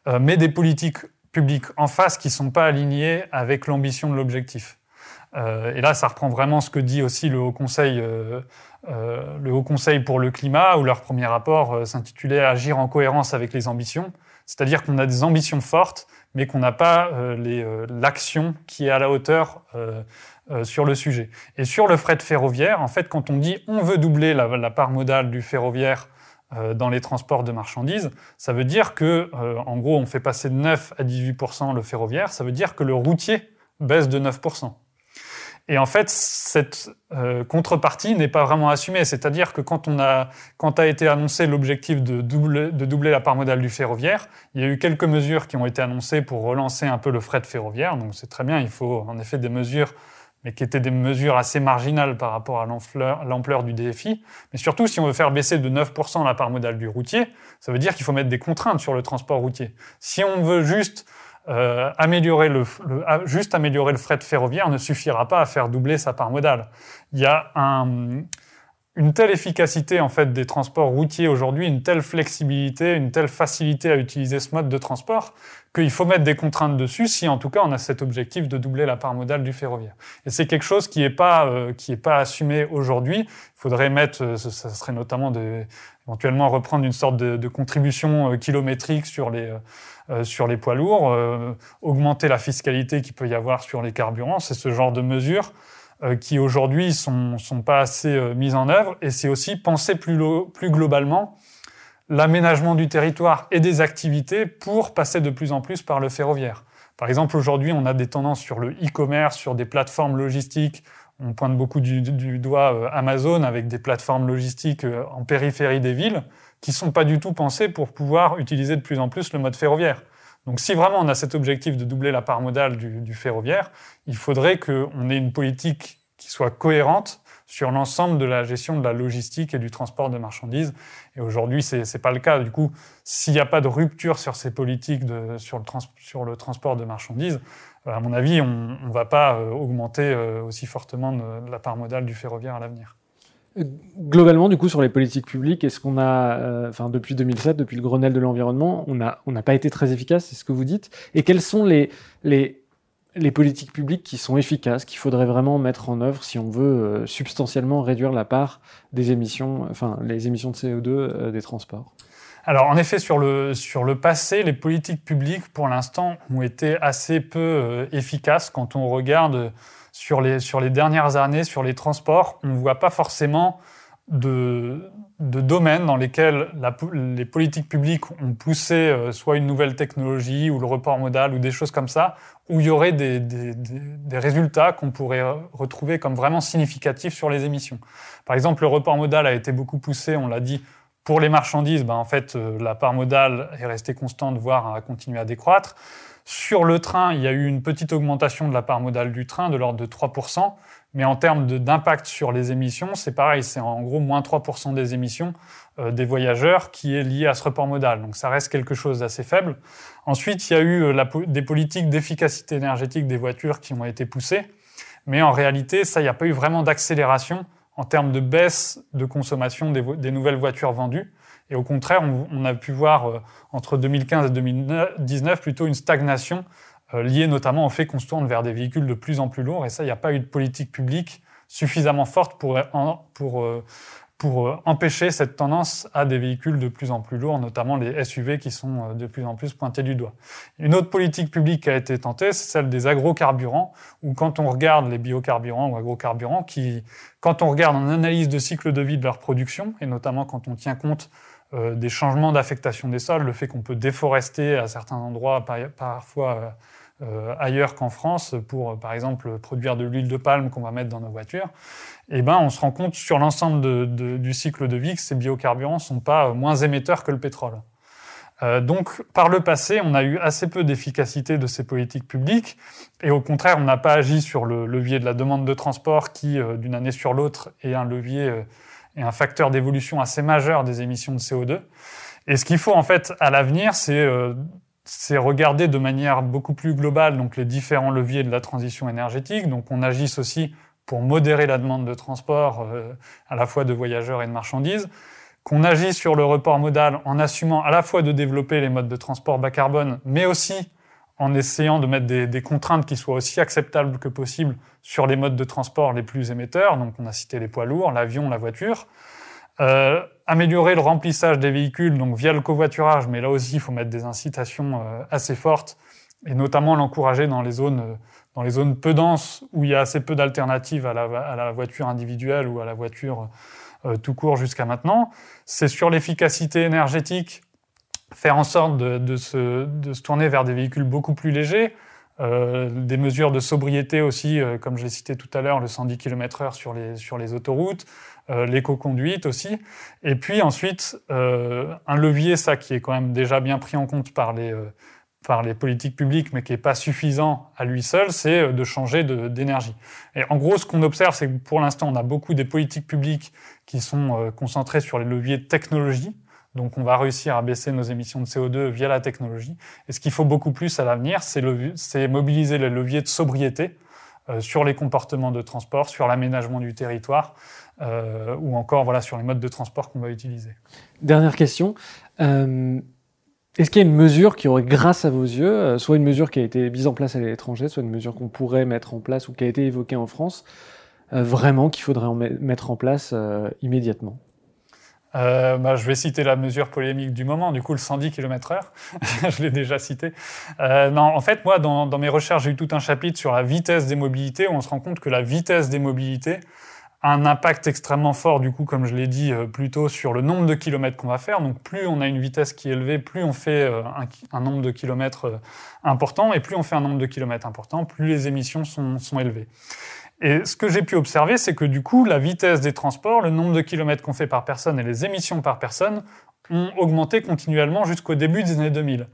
Euh, mais des politiques publiques en face qui ne sont pas alignées avec l'ambition de l'objectif. Euh, et là, ça reprend vraiment ce que dit aussi le Haut Conseil, euh, le Haut Conseil pour le climat, où leur premier rapport s'intitulait Agir en cohérence avec les ambitions. C'est-à-dire qu'on a des ambitions fortes, mais qu'on n'a pas l'action qui est à la hauteur sur le sujet. Et sur le fret ferroviaire, en fait, quand on dit on veut doubler la, part modale du ferroviaire euh, dans les transports de marchandises, ça veut dire que, euh, en gros, on fait passer de 9 à 18% le ferroviaire, ça veut dire que le routier baisse de 9%. Et en fait, cette euh, contrepartie n'est pas vraiment assumée. C'est-à-dire que quand, a, été annoncé l'objectif de doubler, de doubler la part modale du ferroviaire, il y a eu quelques mesures qui ont été annoncées pour relancer un peu le fret ferroviaire. Donc c'est très bien, il faut en effet des mesures mais qui étaient des mesures assez marginales par rapport à l'ampleur du DFI. Mais surtout, si on veut faire baisser de 9% la part modale du routier, ça veut dire qu'il faut mettre des contraintes sur le transport routier. Si on veut juste euh, améliorer le, juste améliorer le fret ferroviaire, ne suffira pas à faire doubler sa part modale. Il y a un, une telle efficacité en fait des transports routiers aujourd'hui, une telle flexibilité, une telle facilité à utiliser ce mode de transport qu'il faut mettre des contraintes dessus si en tout cas on a cet objectif de doubler la part modale du ferroviaire. Et c'est quelque chose qui n'est pas euh, qui est pas assumé aujourd'hui. Il faudrait mettre, euh, ça serait notamment de, éventuellement reprendre une sorte de, contribution euh, kilométrique sur les sur les poids lourds, augmenter la fiscalité qu'il peut y avoir sur les carburants. C'est ce genre de mesures euh, qui aujourd'hui sont, sont pas assez euh, mises en œuvre. Et c'est aussi penser plus globalement l'aménagement du territoire et des activités pour passer de plus en plus par le ferroviaire. Par exemple, aujourd'hui, on a des tendances sur le e-commerce, sur des plateformes logistiques. On pointe beaucoup du, doigt euh, Amazon avec des plateformes logistiques en périphérie des villes qui sont pas du tout pensées pour pouvoir utiliser de plus en plus le mode ferroviaire. Donc si vraiment on a cet objectif de doubler la part modale du, ferroviaire, il faudrait qu'on ait une politique qui soit cohérente sur l'ensemble de la gestion de la logistique et du transport de marchandises. Et aujourd'hui, ce n'est pas le cas. Du coup, s'il n'y a pas de rupture sur ces politiques sur, le transport de marchandises, euh, à mon avis, on ne va pas euh, augmenter euh, aussi fortement la part modale du ferroviaire à l'avenir. Globalement, du coup, sur les politiques publiques, est-ce qu'on a, euh, enfin, depuis 2007, depuis le Grenelle de l'environnement, on n'a pas été très efficace, c'est ce que vous dites? Et quelles sont les, politiques publiques qui sont efficaces, qu'il faudrait vraiment mettre en œuvre si on veut euh, substantiellement réduire la part des émissions, enfin, les émissions de CO2 euh, des transports? Alors en effet, sur le, sur le passé, les politiques publiques, pour l'instant, ont été assez peu efficaces quand on regarde sur les, sur les dernières années, sur les transports, on ne voit pas forcément de, de domaines dans lesquels les politiques publiques ont poussé euh, soit une nouvelle technologie ou le report modal ou des choses comme ça, où il y aurait des, des, des résultats qu'on pourrait retrouver comme vraiment significatifs sur les émissions. Par exemple, le report modal a été beaucoup poussé, on l'a dit, pour les marchandises, ben en fait, euh, la part modale est restée constante, voire a continué à décroître. Sur le train, il y a eu une petite augmentation de la part modale du train de l'ordre de 3%. Mais en termes d'impact sur les émissions, c'est pareil, c'est en gros moins 3% des émissions euh, des voyageurs qui est lié à ce report modal. Donc ça reste quelque chose d'assez faible. Ensuite, il y a eu euh, des politiques d'efficacité énergétique des voitures qui ont été poussées. Mais en réalité, ça, il n'y a pas eu vraiment d'accélération en termes de baisse de consommation des, nouvelles voitures vendues. Et au contraire, on, a pu voir euh, entre 2015 et 2019 plutôt une stagnation euh, lié notamment au fait qu'on se tourne vers des véhicules de plus en plus lourds. Et ça, il n'y a pas eu de politique publique suffisamment forte pour, pour, euh, pour euh, empêcher cette tendance à des véhicules de plus en plus lourds, notamment les SUV qui sont de plus en plus pointés du doigt. Une autre politique publique qui a été tentée, c'est celle des agrocarburants, où quand on regarde les biocarburants ou agrocarburants, qui, quand on regarde en analyse de cycle de vie de leur production, et notamment quand on tient compte des changements d'affectation des sols, le fait qu'on peut déforester à certains endroits, parfois euh, ailleurs qu'en France pour, par exemple, produire de l'huile de palme qu'on va mettre dans nos voitures, eh ben, on se rend compte sur l'ensemble du cycle de vie que ces biocarburants ne sont pas moins émetteurs que le pétrole. Euh, donc, par le passé, on a eu assez peu d'efficacité de ces politiques publiques, et au contraire, on n'a pas agi sur le levier de la demande de transport qui, euh, d'une année sur l'autre, est un levier et un facteur d'évolution assez majeur des émissions de CO2. Et ce qu'il faut en fait à l'avenir, c'est c'est regarder de manière beaucoup plus globale donc les différents leviers de la transition énergétique. Donc on agisse aussi pour modérer la demande de transport euh, à la fois de voyageurs et de marchandises, qu'on agisse sur le report modal en assumant à la fois de développer les modes de transport bas carbone, mais aussi en essayant de mettre des, des contraintes qui soient aussi acceptables que possible sur les modes de transport les plus émetteurs. Donc on a cité les poids lourds, l'avion, la voiture. Euh, améliorer le remplissage des véhicules, donc via le covoiturage, mais là aussi, il faut mettre des incitations euh, assez fortes, et notamment l'encourager dans les zones euh, dans les zones peu denses où il y a assez peu d'alternatives à la, à la, voiture individuelle ou à la voiture euh, tout court jusqu'à maintenant. C'est sur l'efficacité énergétique, faire en sorte de, de, se, de, se, tourner vers des véhicules beaucoup plus légers, euh, des mesures de sobriété aussi, euh, comme je l'ai cité tout à l'heure, le 110 km/h sur les, sur les autoroutes, euh, l'éco-conduite aussi. Et puis ensuite, euh, un levier, ça qui est quand même déjà bien pris en compte par les, euh, par les politiques publiques, mais qui n'est pas suffisant à lui seul, c'est de changer d'énergie. Et en gros, ce qu'on observe, c'est que pour l'instant, on a beaucoup des politiques publiques qui sont concentrées sur les leviers de technologie. Donc, on va réussir à baisser nos émissions de CO2 via la technologie. Et ce qu'il faut beaucoup plus à l'avenir, c'est mobiliser les leviers de sobriété sur les comportements de transport, sur l'aménagement du territoire, euh, ou encore voilà, sur les modes de transport qu'on va utiliser. Dernière question. Euh, Est-ce qu'il y a une mesure qui aurait, grâce à vos yeux, euh, soit une mesure qui a été mise en place à l'étranger, soit une mesure qu'on pourrait mettre en place ou qui a été évoquée en France, euh, vraiment qu'il faudrait en mettre en place immédiatement? Euh, bah, je vais citer la mesure polémique du moment, du coup le 110 km/h, je l'ai déjà cité. Euh, non, en fait, moi, dans, dans mes recherches, j'ai eu tout un chapitre sur la vitesse des mobilités, où on se rend compte que la vitesse des mobilités un impact extrêmement fort, du coup, comme je l'ai dit, euh, plutôt sur le nombre de kilomètres qu'on va faire. Donc, plus on a une vitesse qui est élevée, plus on fait euh, un, nombre de kilomètres euh, important, et plus on fait un nombre de kilomètres important, plus les émissions sont, sont élevées. Et ce que j'ai pu observer, c'est que du coup, la vitesse des transports, le nombre de kilomètres qu'on fait par personne et les émissions par personne ont augmenté continuellement jusqu'au début des années 2000.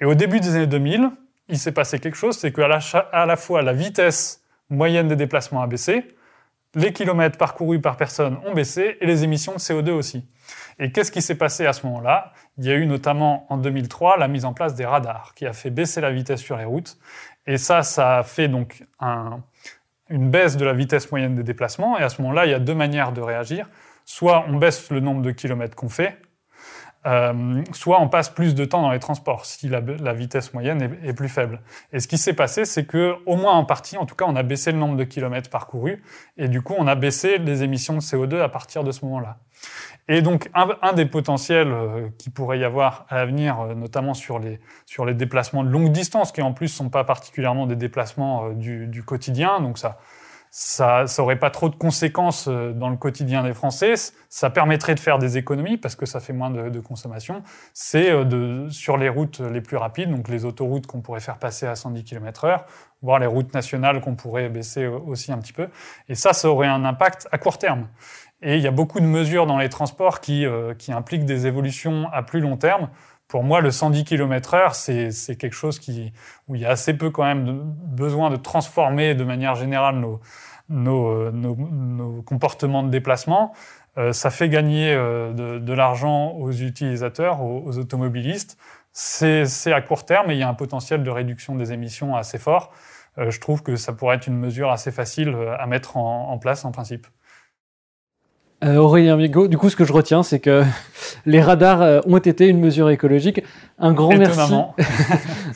Et au début des années 2000, il s'est passé quelque chose, c'est qu'à à la fois la vitesse moyenne des déplacements a baissé, les kilomètres parcourus par personne ont baissé et les émissions de CO2 aussi. Et qu'est-ce qui s'est passé à ce moment-là? Il y a eu notamment en 2003 la mise en place des radars qui a fait baisser la vitesse sur les routes. Et ça, ça a fait donc un, une baisse de la vitesse moyenne des déplacements. Et à ce moment-là, il y a deux manières de réagir. Soit on baisse le nombre de kilomètres qu'on fait, euh, soit on passe plus de temps dans les transports si la, vitesse moyenne est, plus faible. Et ce qui s'est passé, c'est que, au moins en partie, en tout cas, on a baissé le nombre de kilomètres parcourus, et du coup, on a baissé les émissions de CO2 à partir de ce moment-là. Et donc, un, des potentiels euh, qui pourrait y avoir à l'avenir, euh, notamment sur les, sur les déplacements de longue distance, qui en plus sont pas particulièrement des déplacements du, du quotidien, donc ça, ça n'aurait pas trop de conséquences euh, dans le quotidien des Français. Ça permettrait de faire des économies parce que ça fait moins de, consommation. C'est euh, sur les routes les plus rapides, donc les autoroutes qu'on pourrait faire passer à 110 km/h, voire les routes nationales qu'on pourrait baisser aussi un petit peu. Et ça, ça aurait un impact à court terme. Et il y a beaucoup de mesures dans les transports qui, euh, qui impliquent des évolutions à plus long terme. Pour moi, le 110 km/h, c'est quelque chose qui, où il y a assez peu quand même de besoin de transformer de manière générale nos, nos, euh, nos, nos comportements de déplacement. Euh, ça fait gagner euh, de, de l'argent aux utilisateurs, aux, automobilistes. C'est à court terme et il y a un potentiel de réduction des émissions assez fort. Euh, je trouve que ça pourrait être une mesure assez facile euh, à mettre en place en principe. Euh, Aurélien Migo, du coup, ce que je retiens, c'est que les radars euh, ont été une mesure écologique. Un grand merci.